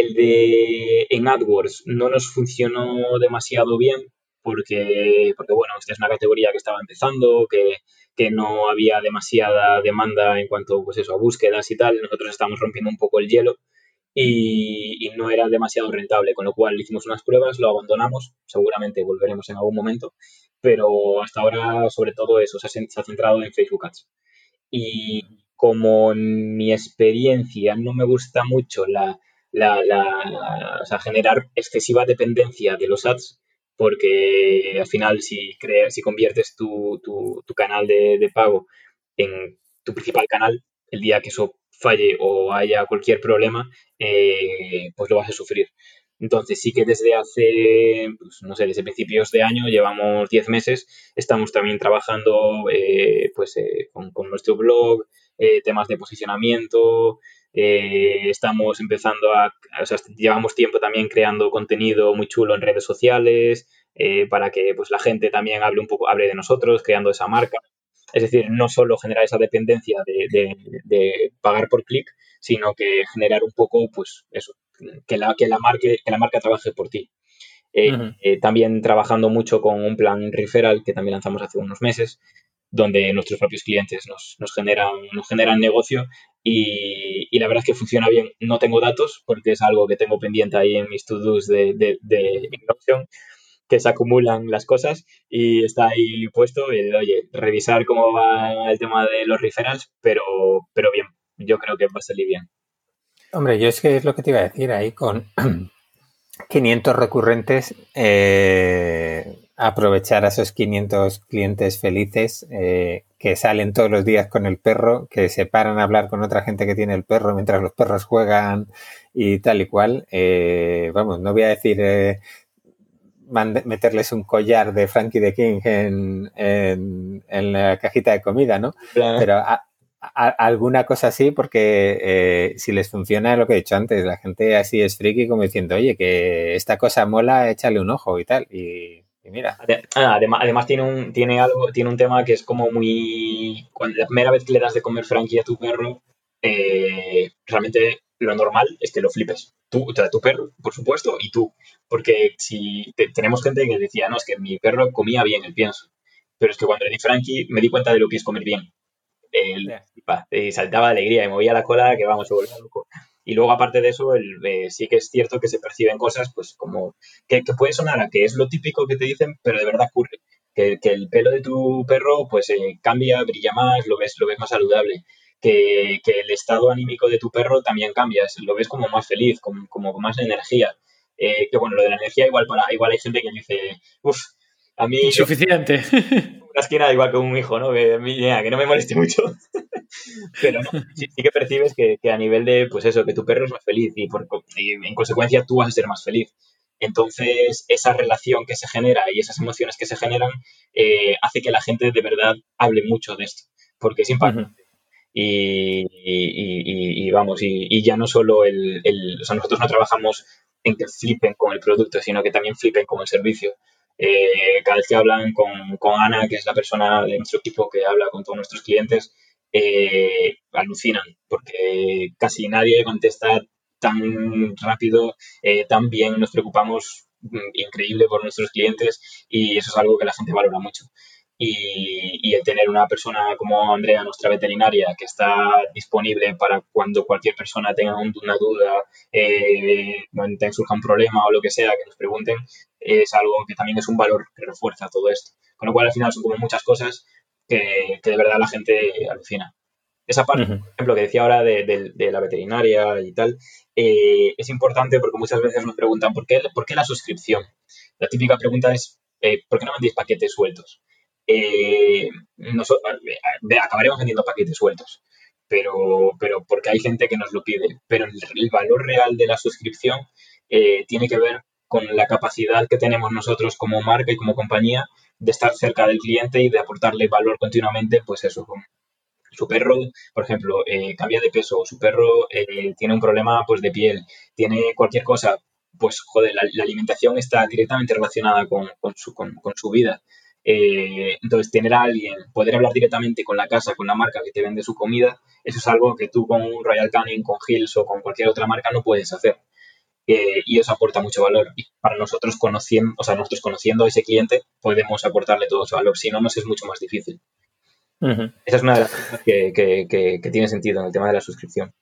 Speaker 3: El de en AdWords no nos funcionó demasiado bien porque, porque bueno, esta es una categoría que estaba empezando, que, que no había demasiada demanda en cuanto pues eso, a búsquedas y tal. Nosotros estamos rompiendo un poco el hielo y, no era demasiado rentable, con lo cual hicimos unas pruebas, lo abandonamos, seguramente volveremos en algún momento, pero hasta ahora sobre todo eso se ha, centrado en Facebook Ads. Y como mi experiencia no me gusta mucho la, la, la o sea, generar excesiva dependencia de los ads, porque al final si, creas, si conviertes tu, tu, tu canal de, de, pago en tu principal canal, el día que eso falle o haya cualquier problema, eh, pues lo vas a sufrir. Entonces sí que desde hace, pues, no sé, desde principios de año, llevamos 10 meses, estamos también trabajando eh, pues, eh, con, nuestro blog, eh, temas de posicionamiento, eh, estamos empezando a, o sea, llevamos tiempo también creando contenido muy chulo en redes sociales eh, para que pues, la gente también hable un poco, hable de nosotros, creando esa marca. Es decir, no solo generar esa dependencia de, de, de pagar por clic, sino que generar un poco, pues eso, que la, que la, marca, que la marca trabaje por ti. Eh, uh -huh. eh, también trabajando mucho con un plan referral que también lanzamos hace unos meses, donde nuestros propios clientes nos, nos, generan, nos generan negocio y, y, la verdad es que funciona bien. No tengo datos porque es algo que tengo pendiente ahí en mis to-dos de, de, de innovación, que se acumulan las cosas y está ahí puesto el, oye, revisar cómo va el tema de los referrals, pero, pero bien, yo creo que va a salir bien.
Speaker 1: Hombre, yo es que es lo que te iba a decir ahí con 500 recurrentes, eh, aprovechar a esos 500 clientes felices eh, que salen todos los días con el perro, que se paran a hablar con otra gente que tiene el perro mientras los perros juegan y tal y cual. Eh, vamos, no voy a decir eh, meterles un collar de Frankie the King en, en, en, la cajita de comida, ¿no? Claro. Pero a, a, alguna cosa así, porque eh, si les funciona lo que he dicho antes, la gente así es friki como diciendo, oye, que esta cosa mola, échale un ojo y tal. Y, y mira.
Speaker 3: Además, además, tiene un, tiene algo, tiene un tema que es como muy. Cuando la primera vez que le das de comer Frankie a tu perro, eh, realmente lo normal es que lo flipes. Tú, tu perro, por supuesto, y tú. Porque si te, tenemos gente que decía, no, es que mi perro comía bien el pienso. Pero es que cuando le di Frankie me di cuenta de lo que es comer bien. Yeah. y saltaba de alegría y movía la cola que vamos, se volvía loco. Y luego, aparte de eso, el, eh, sí que es cierto que se perciben cosas, pues como que, puede sonar a que es lo típico que te dicen, pero de verdad ocurre. Que, el pelo de tu perro, pues eh, cambia, brilla más, lo ves, lo ves más saludable. Que, que, el estado anímico de tu perro también cambia, lo ves como más feliz, como, como con más energía. Eh, que bueno, lo de la energía, igual, para, igual hay gente que dice, uff, a mí.
Speaker 2: Insuficiente.
Speaker 3: Una esquina igual que un hijo, ¿no? Que, mira, que no me moleste mucho. Pero no, sí, sí, que percibes que, que, a nivel de, pues eso, que tu perro es más feliz y, por, y en consecuencia tú vas a ser más feliz. Entonces, esa relación que se genera y esas emociones que se generan eh, hace que la gente de verdad hable mucho de esto, porque es impactante. Uh -huh. Y, y, y, y, vamos, y, ya no solo el, el, o sea, nosotros no trabajamos en que flipen con el producto, sino que también flipen con el servicio. Eh, cada vez que hablan con, con, Ana, que es la persona de nuestro equipo que habla con todos nuestros clientes, eh, alucinan, porque casi nadie contesta tan rápido, eh, tan bien, nos preocupamos mm, increíble por nuestros clientes y eso es algo que la gente valora mucho. Y, y, el tener una persona como Andrea, nuestra veterinaria, que está disponible para cuando cualquier persona tenga una duda, eh, surja un problema o lo que sea, que nos pregunten, es algo que también es un valor que refuerza todo esto. Con lo cual, al final, son como muchas cosas que, que de verdad la gente alucina. Esa parte, uh -huh. por ejemplo, que decía ahora de, de, de la veterinaria y tal, eh, es importante porque muchas veces nos preguntan ¿por qué, por qué la suscripción? La típica pregunta es eh, ¿por qué no vendéis paquetes sueltos? Eh, nosotros, acabaremos vendiendo paquetes sueltos, pero, pero porque hay gente que nos lo pide. Pero el, valor real de la suscripción eh, tiene que ver con la capacidad que tenemos nosotros como marca y como compañía de estar cerca del cliente y de aportarle valor continuamente, pues eso, su perro, por ejemplo, eh, cambia de peso, su perro eh, tiene un problema pues de piel, tiene cualquier cosa, pues joder, la, la alimentación está directamente relacionada con, con, su, con, con su vida. Eh, entonces, tener a alguien, poder hablar directamente con la casa, con la marca que te vende su comida, eso es algo que tú con Royal Canin, con Hills o con cualquier otra marca no puedes hacer. eh, y eso aporta mucho valor. Y para nosotros conociendo, o sea, nosotros conociendo a ese cliente podemos aportarle todo ese valor. Si no, nos es mucho más difícil. Esa es una de las cosas que, que, tiene sentido en el tema de la suscripción.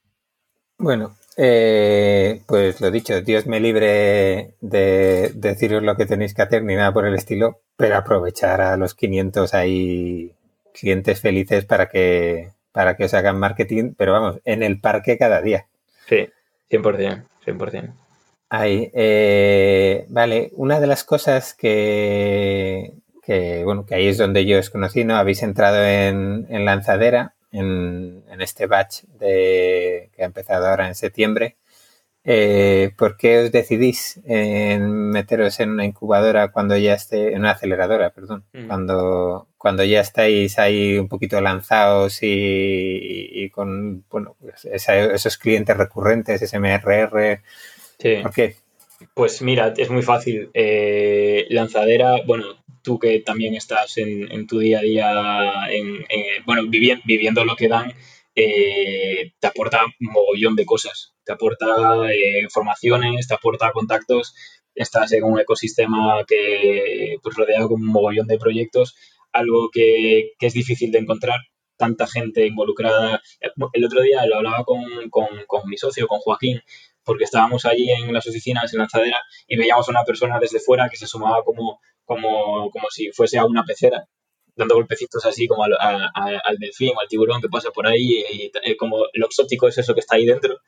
Speaker 1: Bueno, eh, pues lo dicho, Dios me libre de, deciros lo que tenéis que hacer ni nada por el estilo, pero aprovechar a los 500 ahí clientes felices para que, para que os hagan marketing, pero vamos, en el parque cada día.
Speaker 3: Sí, 100%, 100%.
Speaker 1: Ahí, eh, vale, una de las cosas que, que, bueno, que ahí es donde yo os conocí, ¿no? Habéis entrado en, en lanzadera en, este batch de, que ha empezado ahora en septiembre. Eh, ¿Por qué os decidís en meteros en una incubadora cuando ya esté, en una aceleradora, perdón, cuando, cuando ya estáis ahí un poquito lanzados y, con bueno, pues esos clientes recurrentes, ese MRR? ¿Por qué?
Speaker 3: Pues mira, es muy fácil. Eh, lanzadera, bueno, tú que también estás en, tu día a día, en, bueno, viviendo, lo que dan, eh, te aporta un mogollón de cosas. Te aporta eh, informaciones, te aporta contactos, estás en un ecosistema que pues, rodeado con un mogollón de proyectos, algo que, es difícil de encontrar tanta gente involucrada. El otro día lo hablaba con, con mi socio, con Joaquín, porque estábamos allí en las oficinas en Lanzadera y veíamos a una persona desde fuera que se sumaba como, como, como si fuese a una pecera, dando golpecitos así como al, al delfín o al tiburón que pasa por ahí y, eh, como lo exótico es eso que está ahí dentro.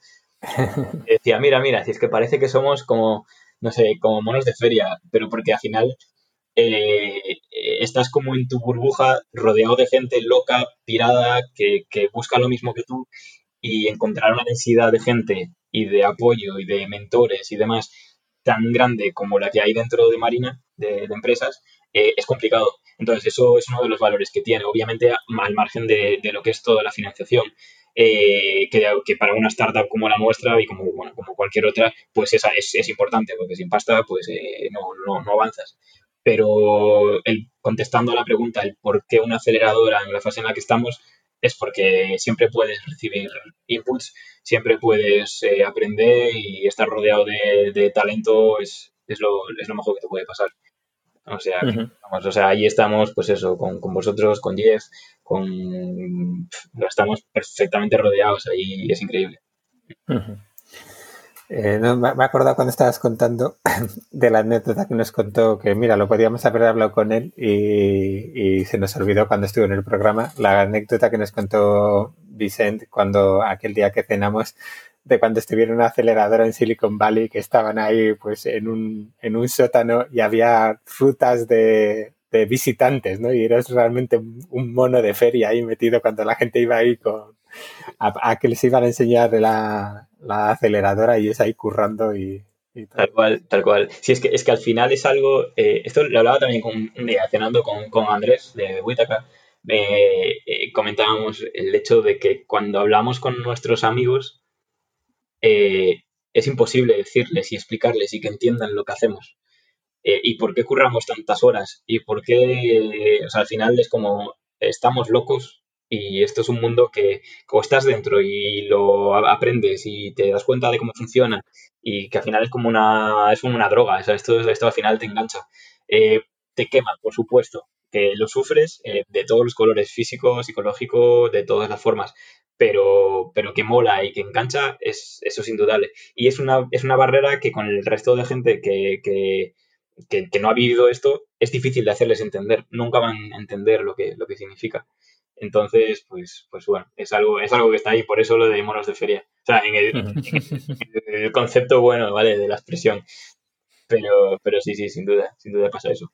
Speaker 3: Y decía, mira, mira, si es que parece que somos como, no sé, como monos de feria, pero porque al final eh, estás como en tu burbuja rodeado de gente loca, pirada, que, que busca lo mismo que tú y encontrar una densidad de gente y de apoyo y de mentores y demás tan grande como la que hay dentro de Marina, de, empresas, eh, es complicado. Entonces, eso es uno de los valores que tiene, obviamente al margen de, lo que es toda la financiación. Eh, que, para una startup como la nuestra y como, bueno, como cualquier otra, pues esa es, es importante, porque sin pasta, pues eh, no, no, no, avanzas. Pero el, contestando a la pregunta, el por qué una aceleradora en la fase en la que estamos, es porque siempre puedes recibir inputs, siempre puedes eh, aprender y estar rodeado de, talento es, es, lo, es, lo, mejor que te puede pasar. O sea, vamos, o sea, ahí estamos, pues eso, con, con, vosotros, con Jeff, con... Estamos perfectamente rodeados, ahí es increíble.
Speaker 1: Eh, me, he acordado cuando estabas contando de la anécdota que nos contó, que mira, lo podíamos haber hablado con él y, se nos olvidó cuando estuvo en el programa, la anécdota que nos contó Vicente cuando aquel día que cenamos de cuando estuvieron en una aceleradora en Silicon Valley que estaban ahí pues en un, en un sótano y había frutas de, de visitantes, ¿no? Y eras realmente un mono de feria ahí metido cuando la gente iba ahí con, a, que les iban a enseñar la, la aceleradora y es ahí currando y,
Speaker 3: Tal cual, tal cual. Sí, es que, es que al final es algo, eh, esto lo hablaba también con, cenando con, con Andrés de Huitaca, eh, comentábamos el hecho de que cuando hablamos con nuestros amigos eh, es imposible decirles y explicarles y que entiendan lo que hacemos. y por qué curramos tantas horas y por qué, o al final es como estamos locos y esto es un mundo que como estás dentro y lo aprendes y te das cuenta de cómo funciona y que al final es como una, es como una droga, esto, esto al final te engancha. Eh, te quema, por supuesto, que lo sufres eh, de todos los colores, físico, psicológico, de todas las formas, pero, pero que mola y que engancha, es, eso es indudable. Y es una, es una barrera que con el resto de gente que, que, que, que no ha vivido esto, es difícil de hacerles entender. Nunca van a entender lo que, lo que significa. Entonces, pues, pues bueno, es algo, es algo que está ahí, por eso lo de monos de feria. O sea, en el, concepto bueno, ¿vale? De la expresión. Pero, pero sí, sí, sin duda, sin duda pasa eso.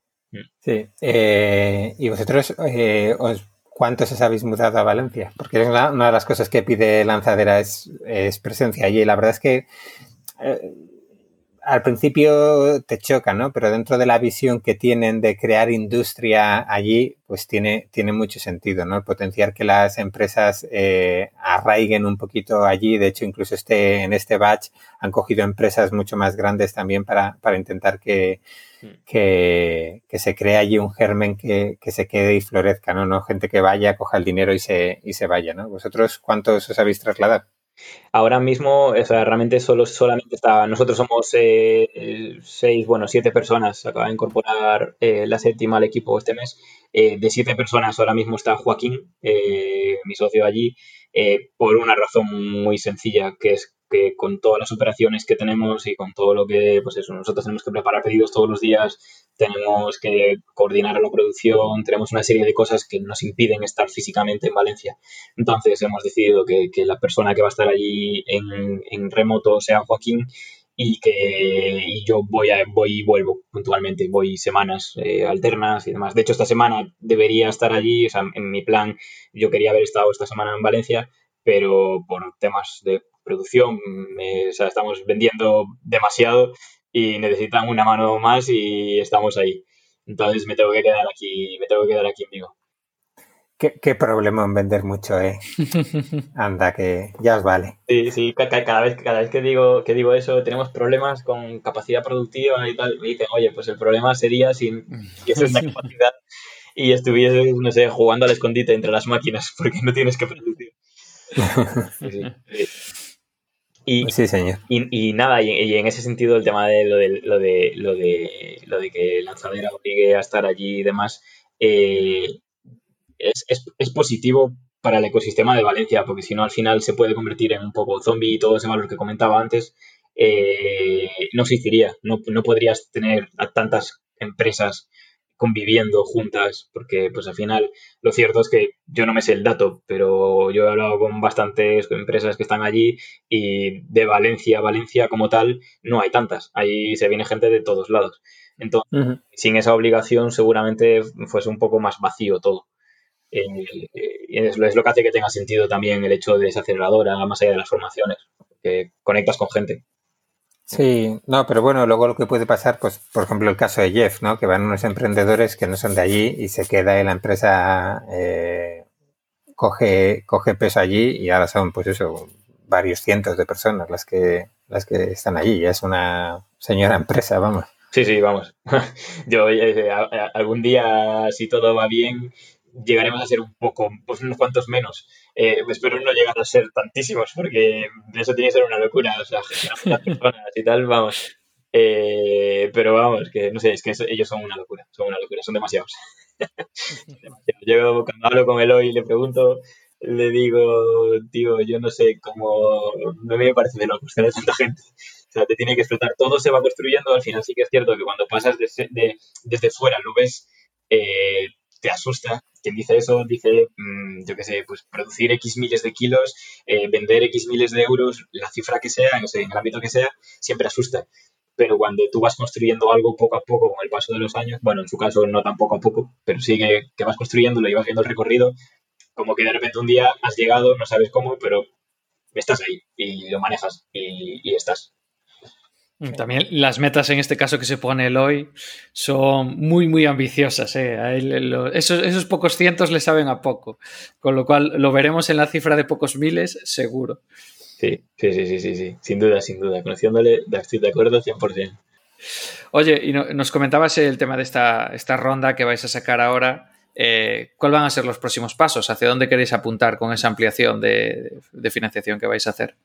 Speaker 1: Sí. Eh, ¿Y vosotros eh, cuántos os habéis mudado a Valencia? Porque una, una, de las cosas que pide Lanzadera es, es presencia allí. La verdad es que eh, al principio te choca, ¿no? Pero dentro de la visión que tienen de crear industria allí, pues tiene, tiene mucho sentido, ¿no? Potenciar que las empresas eh, arraiguen un poquito allí. De hecho, incluso este, en este batch han cogido empresas mucho más grandes también para, para intentar que, mm. que, que, se cree allí un germen que, que, se quede y florezca, ¿no? No gente que vaya, coja el dinero y se, y se vaya, ¿no? ¿Vosotros cuántos os habéis trasladado?
Speaker 3: Ahora mismo, o sea, realmente solo, solamente está, nosotros somos eh, seis, bueno, siete personas, acaba de incorporar eh, la séptima al equipo este mes. Eh, de siete personas ahora mismo está Joaquín, mi socio allí, por una razón muy sencilla, que es que con todas las operaciones que tenemos y con todo lo que, pues eso, nosotros tenemos que preparar pedidos todos los días, tenemos que coordinar la producción, tenemos una serie de cosas que nos impiden estar físicamente en Valencia. Entonces hemos decidido que, la persona que va a estar allí en, remoto sea Joaquín y que yo voy, a, voy y vuelvo puntualmente, voy semanas eh, alternas y demás. De hecho, esta semana debería estar allí, o sea, en mi plan yo quería haber estado esta semana en Valencia, pero por temas de producción, o sea, estamos vendiendo demasiado y necesitan una mano más y estamos ahí. Entonces me tengo que quedar aquí, me tengo que quedar aquí en Vigo.
Speaker 1: Qué, problema en vender mucho, eh. Anda, que ya os vale.
Speaker 3: Sí, sí, cada vez, cada vez que digo, que digo eso, tenemos problemas con capacidad productiva y tal. Me dicen, oye, pues el problema sería sin que es una capacidad y estuvieses, no sé, jugando al escondite entre las máquinas, porque no tienes que producir. sí, sí. Y,
Speaker 1: sí, señor.
Speaker 3: Y, nada, y, en ese sentido el tema de lo de, lo de, lo de, lo de que Lanzadera obligue a estar allí y demás, eh, es, es, es, positivo para el ecosistema de Valencia, porque si no al final se puede convertir en un poco zombie y todo ese valor que comentaba antes, eh, no existiría, no, no podrías tener a tantas empresas conviviendo juntas, porque pues al final lo cierto es que yo no me sé el dato, pero yo he hablado con bastantes empresas que están allí y de Valencia a Valencia como tal no hay tantas, ahí se viene gente de todos lados. Entonces, sin esa obligación seguramente fuese un poco más vacío todo. Eh, es, lo que hace que tenga sentido también el hecho de esa aceleradora, más allá de las formaciones, que conectas con gente.
Speaker 1: Sí, no, pero bueno, luego lo que puede pasar, pues, por ejemplo, el caso de Jeff, ¿no? Que van unos emprendedores que no son de allí y se queda en la empresa, eh, coge, coge peso allí y ahora son, pues eso, varios cientos de personas las que, las que están allí. Ya es una señora empresa, vamos.
Speaker 3: Sí, sí, vamos. Yo eh, algún día, si todo va bien, llegaremos a ser un poco, pues unos cuantos menos. Eh, espero no llegar a ser tantísimos, porque eso tiene que ser una locura, o sea, gestionar personas y tal, vamos. Eh, pero vamos, que no sé, es que ellos son una locura, son una locura, son demasiados. Yo cuando hablo con Eloy y le pregunto, le digo, tío, yo no sé cómo, no me parece de loco tener tanta gente. O sea, te tiene que explotar, todo se va construyendo, al final sí que es cierto que cuando pasas desde fuera lo ves, eh, te asusta. Quien dice eso dice, mm, yo qué sé, pues producir X miles de kilos, eh, vender X miles de euros, la cifra que sea, no sé, en el ámbito que sea, siempre asusta. Pero cuando tú vas construyendo algo poco a poco con el paso de los años, bueno, en su caso no tan poco a poco, pero sí que, vas construyéndolo y vas viendo el recorrido, como que de repente un día has llegado, no sabes cómo, pero estás ahí y lo manejas y estás.
Speaker 2: También las metas en este caso que se pone el hoy son muy, muy ambiciosas. ¿eh? esos, pocos cientos le saben a poco, con lo cual lo veremos en la cifra de pocos miles, seguro.
Speaker 3: Sí, sí, sí, sí, sí, sin duda, sin duda. Conociéndole, estoy de acuerdo 100%.
Speaker 2: Oye, y nos comentabas el tema de esta, esta ronda que vais a sacar ahora. Eh, ¿Cuáles van a ser los próximos pasos? ¿Hacia dónde queréis apuntar con esa ampliación de financiación que vais a hacer?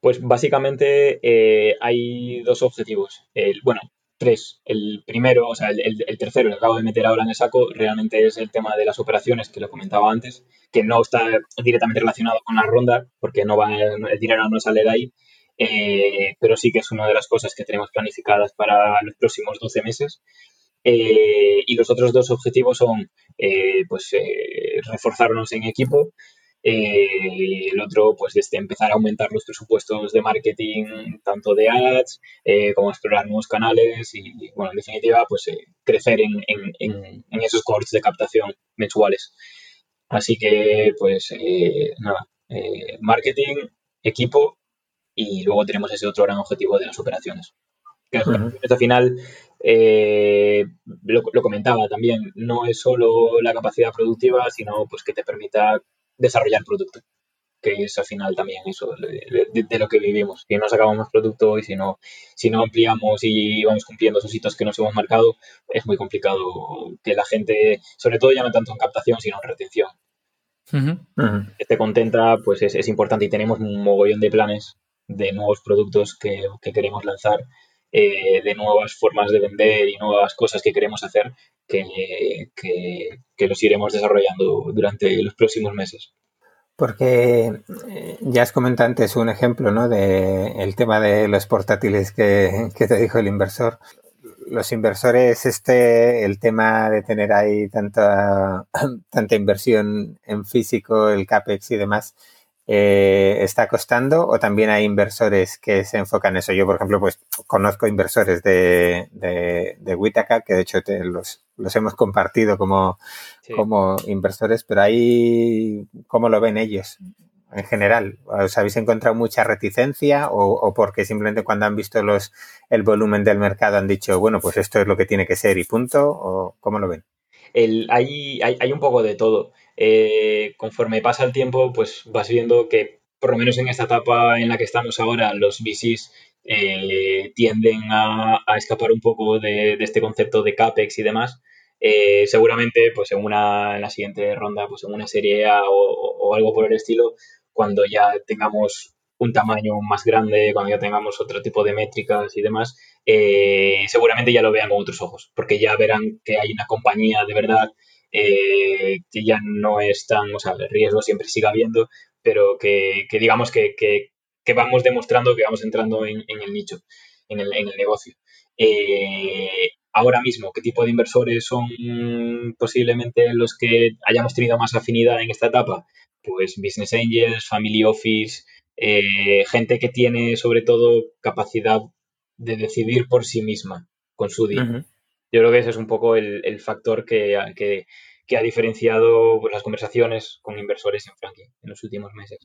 Speaker 3: Pues básicamente eh, hay dos objetivos. bueno, tres. El primero, o sea, el, tercero, que acabo de meter ahora en el saco, realmente es el tema de las operaciones, que lo comentaba antes, que no está directamente relacionado con la ronda, porque no va, el dinero no sale de ahí, eh, pero sí que es una de las cosas que tenemos planificadas para los próximos 12 meses. Eh, y los otros dos objetivos son pues reforzarnos en equipo eh, el otro, pues desde empezar a aumentar los presupuestos de marketing, tanto de ads, eh, como explorar nuevos canales y, bueno, en definitiva, pues eh, crecer en, en, en, esos cohorts de captación mensuales. Así que, pues nada, marketing, equipo y luego tenemos ese otro gran objetivo de las operaciones. Que al final, lo, lo, comentaba también, no es solo la capacidad productiva, sino pues que te permita desarrollar producto, que es al final también eso de, lo que vivimos. Si no sacamos más producto y si no, si no ampliamos y vamos cumpliendo esos hitos que nos hemos marcado, es muy complicado que la gente, sobre todo ya no tanto en captación, sino en retención. esté contenta, pues es, importante y tenemos un mogollón de planes de nuevos productos que, queremos lanzar, eh, de nuevas formas de vender y nuevas cosas que queremos hacer que, que los iremos desarrollando durante los próximos meses.
Speaker 1: Porque eh, ya has comentado antes un ejemplo, ¿no? De el tema de los portátiles que, que, te dijo el inversor. Los inversores, este, el tema de tener ahí tanta, tanta inversión en físico, el CAPEX y demás, eh, está costando o también hay inversores que se enfocan en eso. Yo, por ejemplo, pues conozco inversores de, de, de Witaka, que de hecho los, los hemos compartido como, como inversores, pero ahí, ¿cómo lo ven ellos? En general, ¿os habéis encontrado mucha reticencia o, o, porque simplemente cuando han visto los, el volumen del mercado han dicho, bueno, pues esto es lo que tiene que ser y punto? ¿O cómo lo ven?
Speaker 3: El, hay, hay, hay un poco de todo. Eh, conforme pasa el tiempo, pues vas viendo que por lo menos en esta etapa en la que estamos ahora, los VCs eh, tienden a, escapar un poco de, este concepto de CAPEX y demás. Eh, seguramente, pues en una en la siguiente ronda, pues en una serie A o, algo por el estilo, cuando ya tengamos un tamaño más grande, cuando ya tengamos otro tipo de métricas y demás, seguramente ya lo vean con otros ojos, porque ya verán que hay una compañía de verdad eh, que ya no es tan, o sea, el riesgo siempre sigue habiendo, pero que, digamos que, vamos demostrando que vamos entrando en, el nicho, en el, negocio. Eh, ahora mismo, ¿qué tipo de inversores son posiblemente los que hayamos tenido más afinidad en esta etapa? Pues business angels, family office, eh, gente que tiene sobre todo capacidad de decidir por sí misma con su dinero. Yo creo que ese es un poco el, factor que, ha diferenciado las conversaciones con inversores en Frankie en los últimos meses.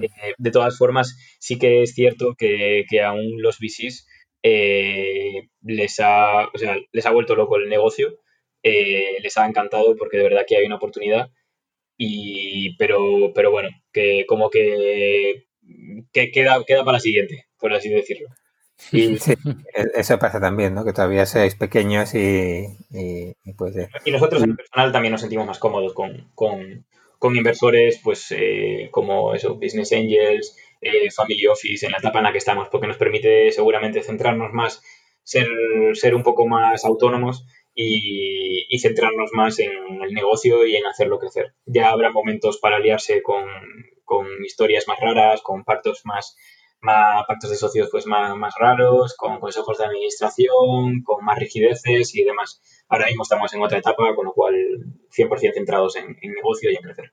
Speaker 3: Eh, de todas formas, sí que es cierto que, aún los VCs eh, les, ha, les ha vuelto loco el negocio, eh, les ha encantado porque de verdad que hay una oportunidad. Y, pero, pero bueno, que como que, que queda, queda para la siguiente, por así decirlo.
Speaker 1: Y, sí, e-, eso pasa también, ¿no? Que todavía seáis pequeños y, y,
Speaker 3: Y nosotros en personal también nos sentimos más cómodos con, con, con inversores, pues eh, como eso, Business Angels, eh, Family Office, en la etapa en la que estamos, porque nos permite seguramente centrarnos más, ser, ser un poco más autónomos y, y, centrarnos más en el negocio y en hacerlo crecer. Ya habrá momentos para aliarse con, con historias más raras, con pactos más más pactos de socios pues más, más raros, con consejos de administración, con más rigideces y demás. Ahora mismo estamos en otra etapa, con lo cual 100% centrados en, en negocio y en crecer.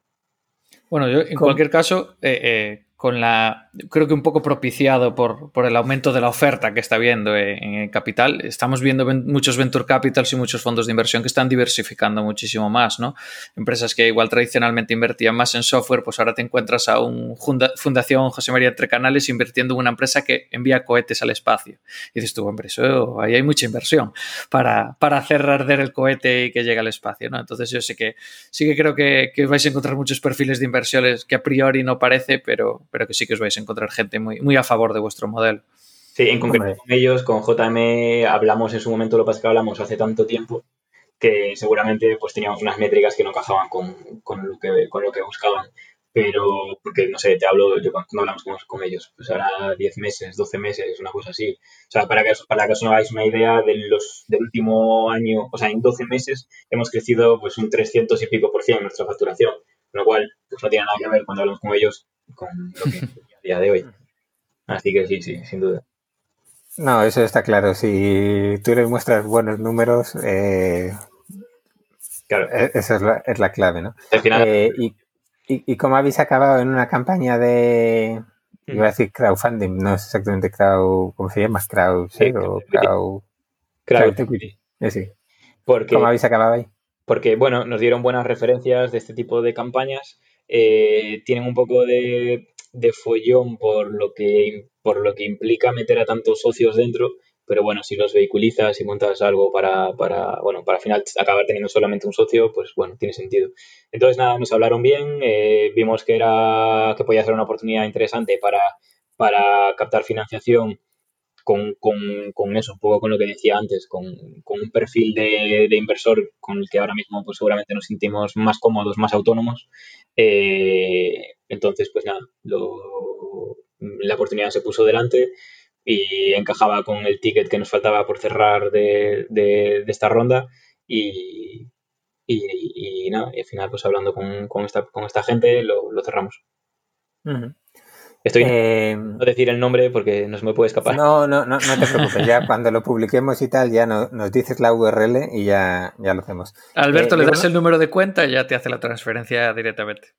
Speaker 2: Bueno, yo en cualquier caso, eh, eh, con la, creo que un poco propiciado por, por, el aumento de la oferta que está viendo en el capital. Estamos viendo muchos venture capitals y muchos fondos de inversión que están diversificando muchísimo más, ¿no? Empresas que igual tradicionalmente invertían más en software, pues ahora te encuentras a un Fundación José María Entre Canales invirtiendo en una empresa que envía cohetes al espacio. Y dices tú, hombre, eso, ahí hay mucha inversión para, para hacer arder el cohete y que llegue al espacio, ¿no? Entonces yo sé que sí que creo que, que vais a encontrar muchos perfiles de inversiones que a priori no parece, pero pero que sí que os vais a encontrar gente muy, muy a favor de vuestro modelo.
Speaker 3: Sí, en concreto con ellos, con JM, hablamos en su momento, lo que pasa es que hablamos hace tanto tiempo que seguramente pues teníamos unas métricas que no encajaban con, lo, que, con lo que buscaban. Pero, porque no sé, te hablo, yo cuando hablamos con, ellos, pues ahora 10 meses, 12 meses, una cosa así. O sea, para que, para que os hagáis una idea, de los, del último año, o sea, en 12 meses hemos crecido pues un 300 y pico por cien en nuestra facturación, lo cual pues, no tiene nada que ver cuando hablamos con ellos con lo que a día de hoy. Así que sí, sí, sin duda.
Speaker 1: No, eso está claro. Si tú les muestras buenos números, eh, claro. E-, esa es la, es la clave, ¿no? Eh, y, y, cómo habéis acabado en una campaña de, iba a decir crowdfunding, no es exactamente crowd, ¿cómo se llama? Crowd, ¿sí? O crowd, crowd. Eh, sí. Porque, ¿Cómo habéis acabado ahí?
Speaker 3: Porque, bueno, nos dieron buenas referencias de este tipo de campañas eh, tienen un poco de, follón por lo, que, por lo que implica meter a tantos socios dentro, pero bueno, si los vehiculizas y montas algo para, para, bueno, para al final acabar teniendo solamente un socio, pues bueno, tiene sentido. Entonces nada, nos hablaron bien, eh, vimos que era que podía ser una oportunidad interesante para, para captar financiación con, con, eso, un poco con lo que decía antes, con, un perfil de, inversor con el que ahora mismo pues seguramente nos sentimos más cómodos, más autónomos. Eh, entonces, pues nada, la oportunidad se puso delante y encajaba con el ticket que nos faltaba por cerrar de, de, esta ronda y, y, nada, y al final pues hablando con, con, esta, con esta gente lo, lo cerramos. Estoy eh, no decir el nombre porque no se me puede escapar.
Speaker 1: No, no, no, no te preocupes. Ya cuando lo publiquemos y tal, ya nos dices la URL y ya, ya lo hacemos.
Speaker 2: Alberto, eh, le das el número de cuenta y ya te hace la transferencia directamente.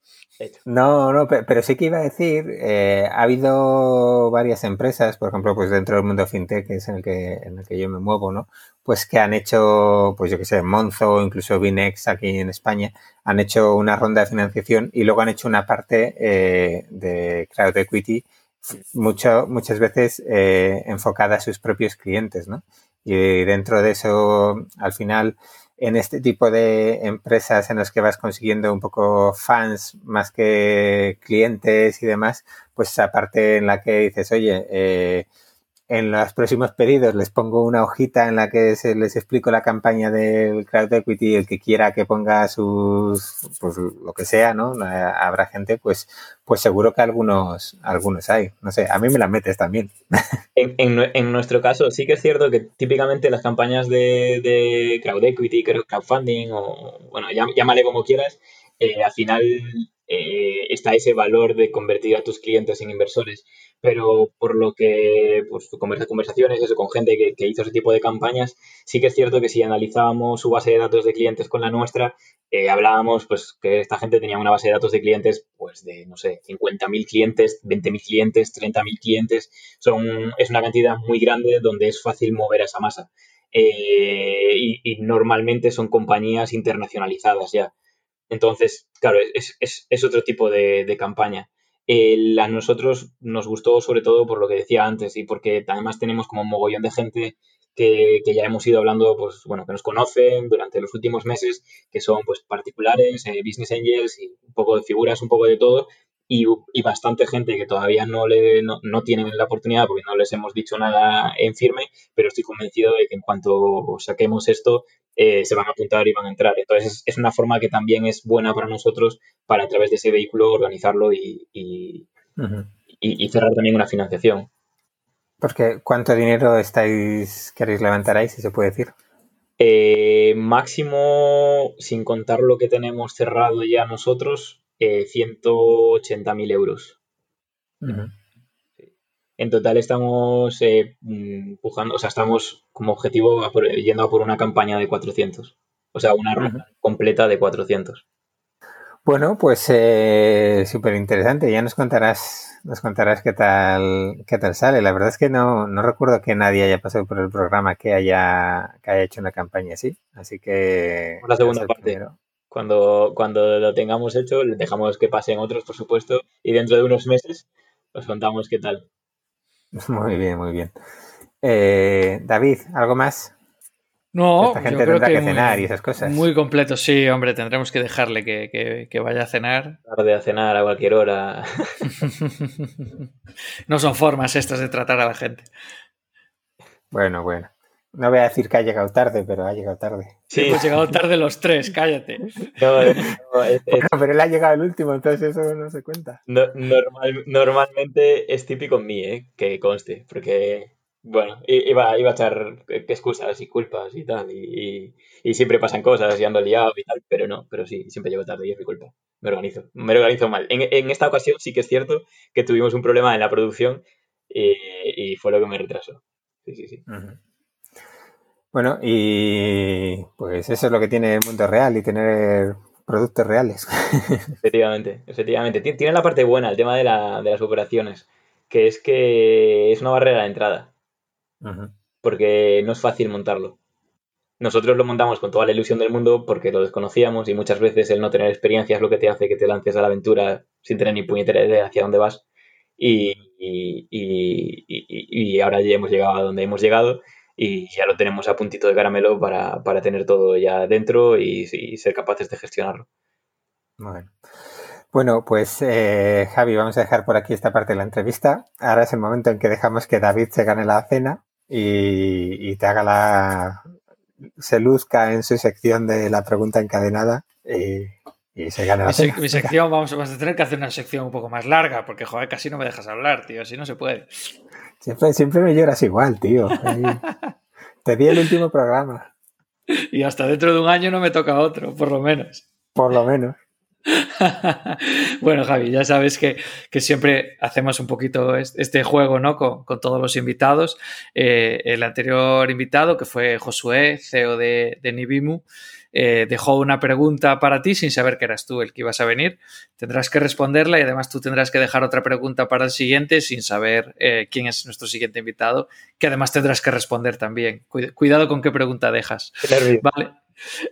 Speaker 1: No, no, pero, sí que iba a decir, eh, ha habido varias empresas, por ejemplo, pues dentro del mundo fintech, que es en el que, en el que yo me muevo, ¿no? Pues que han hecho, pues yo que sé, Monzo, incluso Binex aquí en España, han hecho una ronda de financiación y luego han hecho una parte eh, de crowd equity mucho, muchas veces eh, enfocada a sus propios clientes, ¿no? Y dentro de eso, al final, en este tipo de empresas en las que vas consiguiendo un poco fans más que clientes y demás, pues aparte en la que dices, oye, eh, en los próximos pedidos les pongo una hojita en la que se les explico la campaña del crowd equity, el que quiera que ponga sus, pues lo que sea, ¿no? Habrá gente, pues, pues seguro que algunos, algunos hay. No sé, a mí me las metes también.
Speaker 3: En, nuestro caso, sí que es cierto que típicamente las campañas de, crowd equity, crowdfunding, o bueno, llámale como quieras, eh, al final eh, está ese valor de convertir a tus clientes en inversores pero por lo que, pues, conversaciones, eso, con gente que, hizo ese tipo de campañas, sí que es cierto que si analizábamos su base de datos de clientes con la nuestra, eh, hablábamos, pues, que esta gente tenía una base de datos de clientes, pues, de, no sé, 50.000 clientes, 20.000 clientes, 30.000 clientes, son, es una cantidad muy grande donde es fácil mover a esa masa. Eh, y, normalmente son compañías internacionalizadas ya. Entonces, claro, es, es, es otro tipo de, de campaña. A nosotros nos gustó sobre todo por lo que decía antes y porque además tenemos como un mogollón de gente que, ya hemos ido hablando, pues bueno, que nos conocen durante los últimos meses, que son pues particulares, eh, business angels y un poco de figuras, un poco de todo, y, bastante gente que todavía no, le, no, tienen la oportunidad porque no les hemos dicho nada en firme, pero estoy convencido de que en cuanto saquemos esto eh, se van a apuntar y van a entrar. Entonces es, una forma que también es buena para nosotros para a través de ese vehículo organizarlo y, y, cerrar también una financiación.
Speaker 1: Porque ¿cuánto dinero estáis queréis levantar ahí, si se puede decir?
Speaker 3: Eh, máximo, sin contar lo que tenemos cerrado ya nosotros, eh, 180.000 euros. En total estamos eh, empujando, o sea, estamos como objetivo yendo a por una campaña de 400. O sea, una ronda completa de 400.
Speaker 1: Bueno, pues eh, súper interesante. Ya nos contarás, nos contarás qué tal, qué tal sale. La verdad es que no, no recuerdo que nadie haya pasado por el programa que haya, que haya hecho una campaña así. Así que.
Speaker 3: la segunda parte. Cuando, cuando lo tengamos hecho, dejamos que pasen otros, por supuesto, y dentro de unos meses os contamos qué tal.
Speaker 1: Muy bien, muy bien. Eh, David, ¿algo más?
Speaker 2: No,
Speaker 1: Esta gente tendrá que, cenar y esas cosas.
Speaker 2: Muy completo, sí, hombre, tendremos que dejarle que, que, vaya a cenar.
Speaker 3: Tarde a cenar a cualquier hora.
Speaker 2: no son formas estas de tratar a la gente.
Speaker 1: Bueno, bueno. No voy a decir que ha llegado tarde, pero ha llegado tarde.
Speaker 2: Sí, hemos llegado tarde los tres, cállate.
Speaker 1: pero él ha llegado el último, entonces eso no se cuenta.
Speaker 3: normalmente es típico en mí, ¿eh? que conste, porque, bueno, iba, iba a echar excusas y culpas y tal, y, siempre pasan cosas y ando liado y tal, pero no, pero sí, siempre llego tarde y es mi culpa. Me organizo, me organizo mal. En, esta ocasión sí que es cierto que tuvimos un problema en la producción y, fue lo que me retrasó. Sí, sí, sí.
Speaker 1: Bueno, y pues eso es lo que tiene el mundo real y tener productos reales.
Speaker 3: Efectivamente, efectivamente. Tiene la parte buena el tema de, las operaciones, que es que es una barrera de entrada. Porque no es fácil montarlo. Nosotros lo montamos con toda la ilusión del mundo porque lo desconocíamos y muchas veces el no tener experiencia es lo que te hace que te lances a la aventura sin tener ni puñetera idea hacia dónde vas. Y, y ahora ya hemos llegado a donde hemos llegado y ya lo tenemos a puntito de caramelo para, tener todo ya dentro y, ser capaces de gestionarlo.
Speaker 1: Bueno. Bueno, pues eh, Javi, vamos a dejar por aquí esta parte de la entrevista. Ahora es el momento en que dejamos que David se gane la cena y, te haga la... se luzca en su sección de la pregunta encadenada y, se gane la
Speaker 2: cena. Mi sección, vamos, a tener que hacer una sección un poco más larga porque, joder, casi no me dejas hablar, tío, así no se puede.
Speaker 1: Siempre, siempre me lloras igual, tío. te di el último programa.
Speaker 2: Y hasta dentro de un año no me toca otro, por lo menos.
Speaker 1: Por lo menos.
Speaker 2: bueno, Javi, ya sabes que, siempre hacemos un poquito este juego ¿no? con, todos los invitados. Eh, el anterior invitado, que fue Josué, CEO de, de Nibimu, eh, dejó una pregunta para ti sin saber que eras tú el que ibas a venir. Tendrás que responderla y además tú tendrás que dejar otra pregunta para el siguiente sin saber eh, quién es nuestro siguiente invitado, que además tendrás que responder también. Cuidado con qué pregunta dejas. Vale.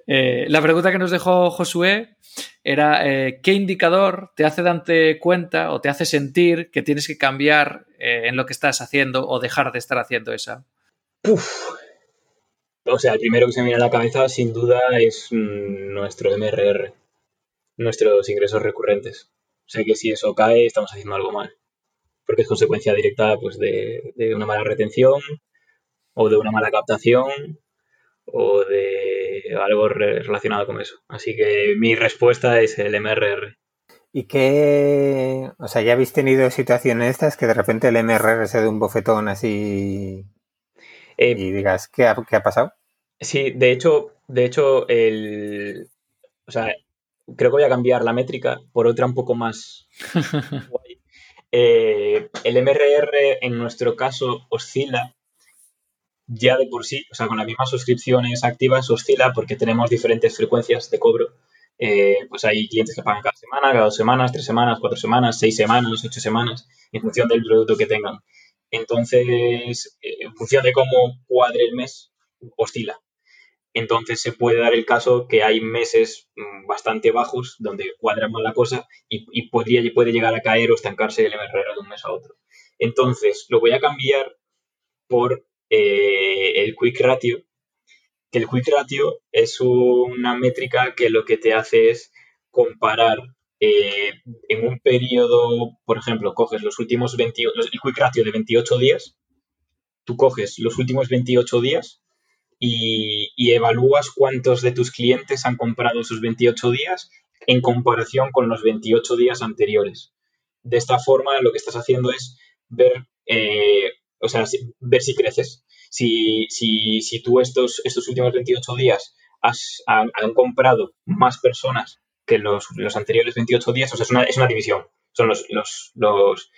Speaker 2: Eh, la pregunta que nos dejó Josué era ¿qué indicador te hace darte cuenta o te hace sentir que tienes que cambiar en lo que estás haciendo o dejar de estar haciendo esa?
Speaker 3: O sea, el primero que se me viene a la cabeza, sin duda, es mm, nuestro MRR, nuestros ingresos recurrentes. O sea que si eso cae, estamos haciendo algo mal. Porque es consecuencia directa pues, de, una mala retención, o de una mala captación, o de algo relacionado con eso. Así que mi respuesta es el MRR.
Speaker 1: ¿Y qué? O sea, ¿ya habéis tenido situaciones estas que de repente el MRR se dé un bofetón así eh, y digas, ¿qué ¿qué ha pasado?
Speaker 3: Sí, de hecho, de hecho, el. O sea, creo que voy a cambiar la métrica por otra un poco más guay. Eh, el MRR en nuestro caso oscila ya de por sí, o sea, con las mismas suscripciones activas oscila porque tenemos diferentes frecuencias de cobro. Eh, pues hay clientes que pagan cada semana, cada dos semanas, tres semanas, cuatro semanas, seis semanas, ocho semanas, en función del producto que tengan. Entonces, eh, en función de cómo cuadre el mes, oscila. Entonces se puede dar el caso que hay meses mm, bastante bajos donde cuadra mal la cosa y, podría, puede llegar a caer o estancarse el MRR de un mes a otro. Entonces lo voy a cambiar por eh, el Quick Ratio, que el Quick Ratio es una métrica que lo que te hace es comparar eh, en un periodo, por ejemplo, coges los últimos 28, el Quick Ratio de 28 días, tú coges los últimos 28 días y, evalúas cuántos de tus clientes han comprado esos 28 días en comparación con los 28 días anteriores. De esta forma, lo que estás haciendo es ver, eh, o sea, ver si creces. Si, si, si tú estos, estos últimos 28 días has, han, comprado más personas que los, los, anteriores 28 días, o sea, es una, es una división. Son los, los, los,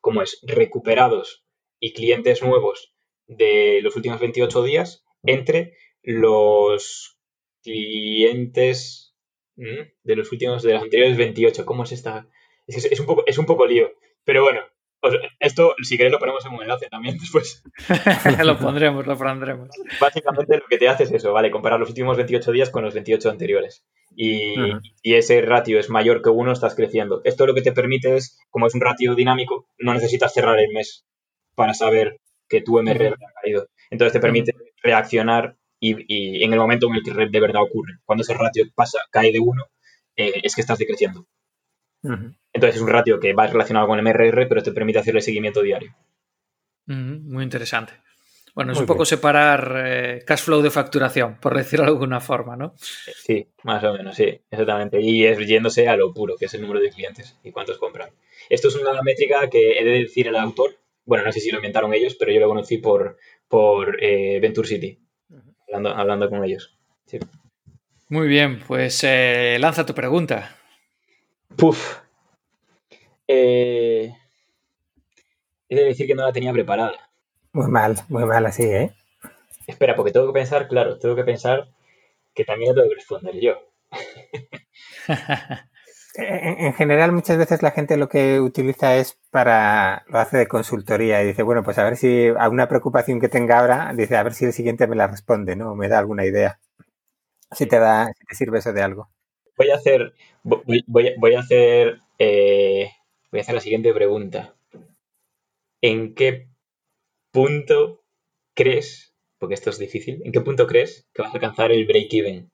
Speaker 3: ¿cómo es? Recuperados y clientes nuevos de los últimos 28 días entre los clientes de los últimos, de los anteriores 28. ¿Cómo es esta? Es, un, poco, es un poco lío. Pero bueno, esto, si queréis, lo ponemos en un enlace también después.
Speaker 2: lo pondremos, lo pondremos.
Speaker 3: Básicamente lo que te hace es eso, ¿vale? Comparar los últimos 28 días con los 28 anteriores. Y, y, ese ratio es mayor que uno, estás creciendo. Esto lo que te permite es, como es un ratio dinámico, no necesitas cerrar el mes para saber que tu MRR ha caído. Entonces te permite reaccionar y, en el momento en el que de verdad ocurre. Cuando ese ratio pasa, cae de uno, eh, es que estás decreciendo. Entonces es un ratio que va relacionado con el MRR, pero te permite hacerle seguimiento diario.
Speaker 2: Muy interesante. Bueno, es un poco separar eh, cash flow de facturación, por decirlo de alguna forma, ¿no?
Speaker 3: Sí, más o menos, sí, exactamente. Y es yéndose a lo puro, que es el número de clientes y cuántos compran. Esto es una métrica que he de decir el autor, bueno, no sé si lo inventaron ellos, pero yo lo conocí por, por eh, Venture City, hablando, con ellos.
Speaker 2: Muy bien, pues eh, lanza tu pregunta.
Speaker 3: Puf. Eh, he de decir que no la tenía preparada.
Speaker 1: Muy mal, muy mal así, ¿eh?
Speaker 3: Espera, porque tengo que pensar, claro, tengo que pensar que también tengo que responder yo.
Speaker 1: En, general, muchas veces la gente lo que utiliza es para, lo hace de consultoría y dice, bueno, pues a ver si a una preocupación que tenga ahora, dice, a ver si el siguiente me la responde, ¿no? me da alguna idea. Si te da, sirve eso de algo.
Speaker 3: Voy a hacer, voy, voy, a hacer, eh, voy a hacer la siguiente pregunta. ¿En qué punto crees, porque esto es difícil, ¿en qué punto crees que vas a alcanzar el break-even?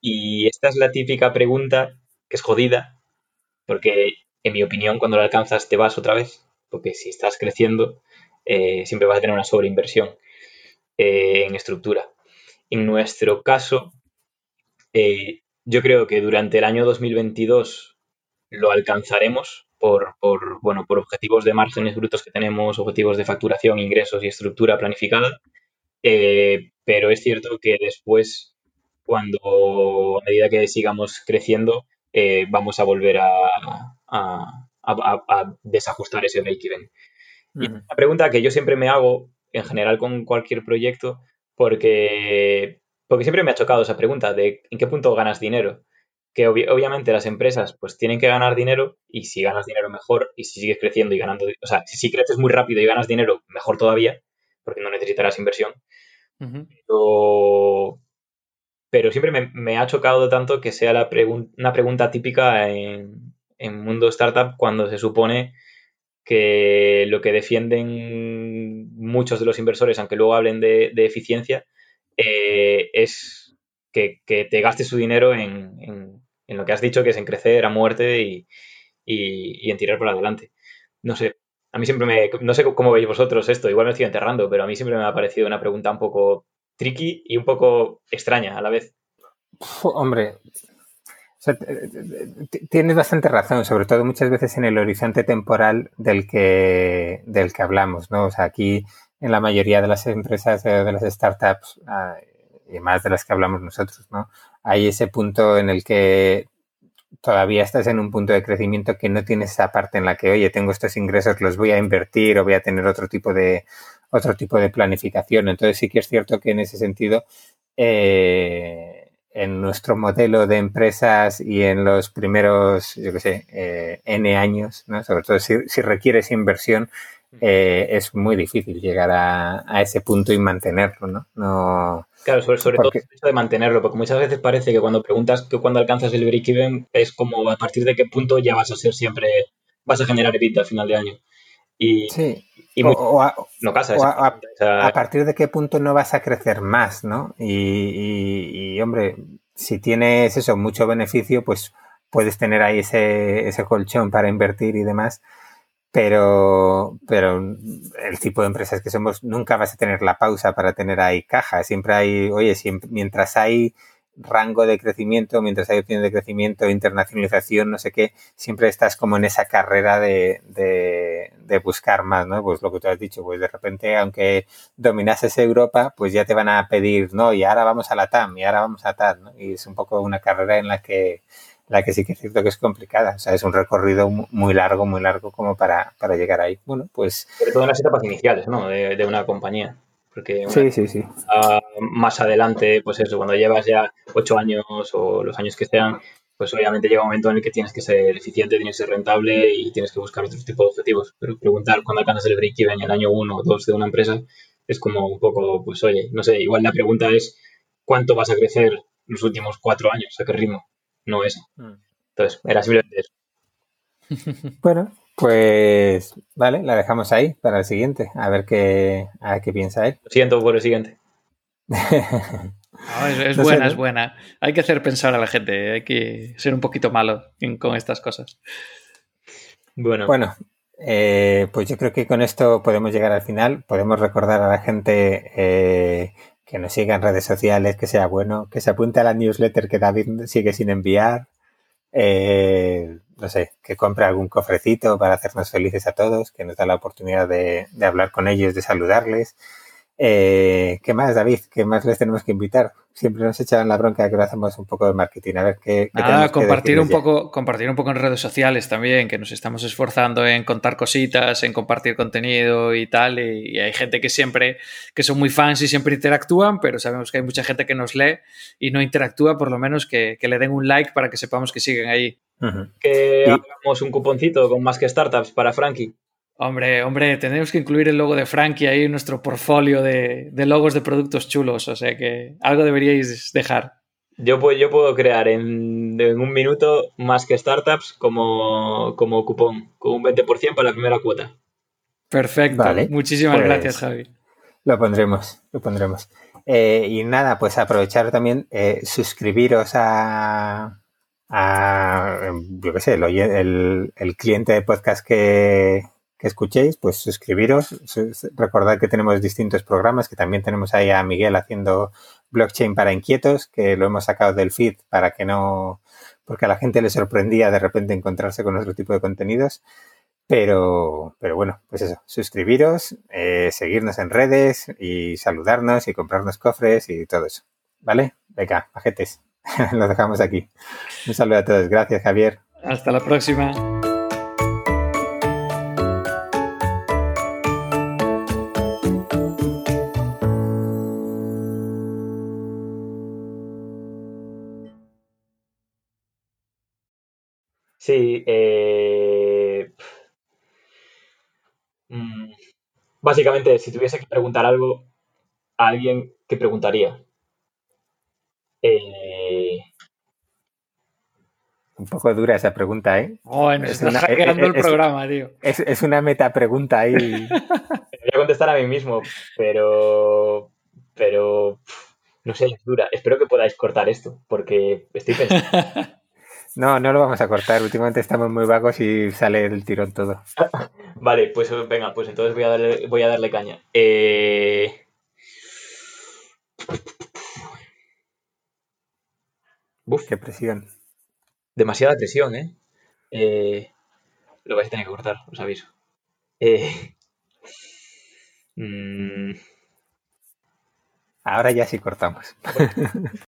Speaker 3: Y esta es la típica pregunta que es jodida, porque en mi opinión cuando lo alcanzas te vas otra vez, porque si estás creciendo eh, siempre vas a tener una sobreinversión eh, en estructura. En nuestro caso, eh, yo creo que durante el año 2022 lo alcanzaremos por, bueno, por objetivos de márgenes brutos que tenemos, objetivos de facturación, ingresos y estructura planificada. pero es cierto que después, cuando a medida que sigamos creciendo, vamos a volver a, a, desajustar ese break-even. Y una pregunta que yo siempre me hago, en general con cualquier proyecto, porque, porque siempre me ha chocado esa pregunta de en qué punto ganas dinero. Que obviamente las empresas pues tienen que ganar dinero y si ganas dinero mejor y si sigues creciendo y ganando, o sea, si, creces muy rápido y ganas dinero, mejor todavía, porque no necesitarás inversión. pero, pero, siempre me, ha chocado tanto que sea la una pregunta típica en, mundo startup cuando se supone que lo que defienden muchos de los inversores, aunque luego hablen de, eficiencia, eh, es que, te gastes su dinero en, lo que has dicho, que es en crecer a muerte y, en tirar por adelante. No sé, a mí siempre me... No sé cómo veis vosotros esto, igual me estoy enterrando, pero a mí siempre me ha parecido una pregunta un poco tricky y un poco extraña a la vez.
Speaker 1: Hombre, tienes bastante razón, sobre todo muchas veces en el horizonte temporal del que, del que hablamos, ¿no? O sea, aquí en la mayoría de las empresas, eh, de las startups, ah, y más de las que hablamos nosotros, ¿no? Hay ese punto en el que todavía estás en un punto de crecimiento que no tienes esa parte en la que, oye, tengo estos ingresos, los voy a invertir o voy a tener otro tipo de, otro tipo de planificación. Entonces sí que es cierto que en ese sentido, eh, en nuestro modelo de empresas y en los primeros, yo qué sé, eh, N años, ¿no? sobre todo si, si requieres inversión, eh, es muy difícil llegar a, a, ese punto y mantenerlo, ¿no? no
Speaker 3: claro, sobre, sobre todo el hecho de mantenerlo, porque muchas veces parece que cuando preguntas que cuando alcanzas el break-even es como a partir de qué punto ya vas a ser siempre, vas a generar EBITDA al final de año. Y,
Speaker 1: sí. Y no casa a, partir de qué punto no vas a crecer más, ¿no? Y, hombre, si tienes eso, mucho beneficio, pues puedes tener ahí ese, ese colchón para invertir y demás. Pero, pero el tipo de empresas que somos, nunca vas a tener la pausa para tener ahí caja. Siempre hay, oye, siempre, mientras hay rango de crecimiento, mientras hay opción de crecimiento, internacionalización, no sé qué, siempre estás como en esa carrera de, de, buscar más, ¿no? Pues lo que tú has dicho, pues de repente, aunque dominases Europa, pues ya te van a pedir, no, y ahora vamos a la TAM, y ahora vamos a TAM, ¿no? Y es un poco una carrera en la que, la que sí que es cierto que es complicada, o sea, es un recorrido muy largo, muy largo como para, para llegar ahí. Bueno, pues...
Speaker 3: Sobre todo en las etapas iniciales, ¿no? De, de una compañía. Porque
Speaker 1: sí, sí, sí.
Speaker 3: más adelante, pues eso, cuando llevas ya ocho años o los años que sean, pues obviamente llega un momento en el que tienes que ser eficiente, tienes que ser rentable y tienes que buscar otro tipo de objetivos. Pero preguntar cuándo alcanzas el break-even en el año uno o dos de una empresa es como un poco, pues oye, no sé, igual la pregunta es cuánto vas a crecer los últimos cuatro años, a qué ritmo, no eso. Mm. Entonces, era simplemente eso.
Speaker 1: Bueno, pues vale, la dejamos ahí para el siguiente, a ver qué, a qué piensa él.
Speaker 3: Lo siento por el siguiente.
Speaker 2: es, buena, es buena. Hay que hacer pensar a la gente, hay que ser un poquito malo con estas cosas.
Speaker 1: Bueno, bueno eh, pues yo creo que con esto podemos llegar al final. Podemos recordar a la gente eh, que nos siga en redes sociales, que sea bueno, que se apunte a la newsletter que David sigue sin enviar. Eh, no sé, que compre algún cofrecito para hacernos felices a todos, que nos da la oportunidad de, de hablar con ellos, de saludarles. Eh, ¿Qué más, David? ¿Qué más les tenemos que invitar? Siempre nos echaban la bronca que lo hacemos un poco de marketing. A ver qué.
Speaker 2: qué compartir un poco, compartir un poco en redes sociales también, que nos estamos esforzando en contar cositas, en compartir contenido y tal. Y, hay gente que siempre, que son muy fans y siempre interactúan, pero sabemos que hay mucha gente que nos lee y no interactúa, por lo menos que, le den un like para que sepamos que siguen ahí.
Speaker 3: Que hagamos un cuponcito con más que startups para Frankie.
Speaker 2: Hombre, hombre, tenemos que incluir el logo de Frankie ahí en nuestro portfolio de, logos de productos chulos, o sea que algo deberíais dejar.
Speaker 3: Yo, puedo, yo puedo crear en, un minuto más que startups como, como cupón, con un 20% para la primera cuota.
Speaker 2: Perfecto. Muchísimas pues gracias, Javi.
Speaker 1: Lo pondremos, lo pondremos. Eh, y nada, pues aprovechar también, eh, suscribiros a, a, yo qué sé, el, el, cliente de podcast que, que, escuchéis, pues suscribiros. Recordad que tenemos distintos programas, que también tenemos ahí a Miguel haciendo blockchain para inquietos, que lo hemos sacado del feed para que no, porque a la gente le sorprendía de repente encontrarse con otro tipo de contenidos. Pero, pero bueno, pues eso, suscribiros, eh, seguirnos en redes y saludarnos y comprarnos cofres y todo eso. ¿Vale? Venga, pajetes. Lo dejamos aquí. Un saludo a todos. Gracias, Javier.
Speaker 2: Hasta la próxima.
Speaker 3: Sí, eh... Mm, básicamente, si tuviese que preguntar algo a alguien, ¿qué preguntaría? Eh,
Speaker 1: un poco dura esa pregunta, ¿eh?
Speaker 2: Bueno, es está hackeando el programa, tío.
Speaker 1: Es, una meta pregunta ahí.
Speaker 3: Voy a contestar a mí mismo, pero. Pero. No sé, es dura. Espero que podáis cortar esto, porque estoy pensando.
Speaker 1: No, no lo vamos a cortar. Últimamente estamos muy vagos y sale el tirón todo.
Speaker 3: vale, pues venga, pues entonces voy a darle, voy a darle caña. Eh...
Speaker 1: Uf. Qué presión.
Speaker 3: Demasiada presión, ¿eh? ¿eh? Lo vais a tener que cortar, os aviso. Eh...
Speaker 1: Mm. Ahora ya sí cortamos.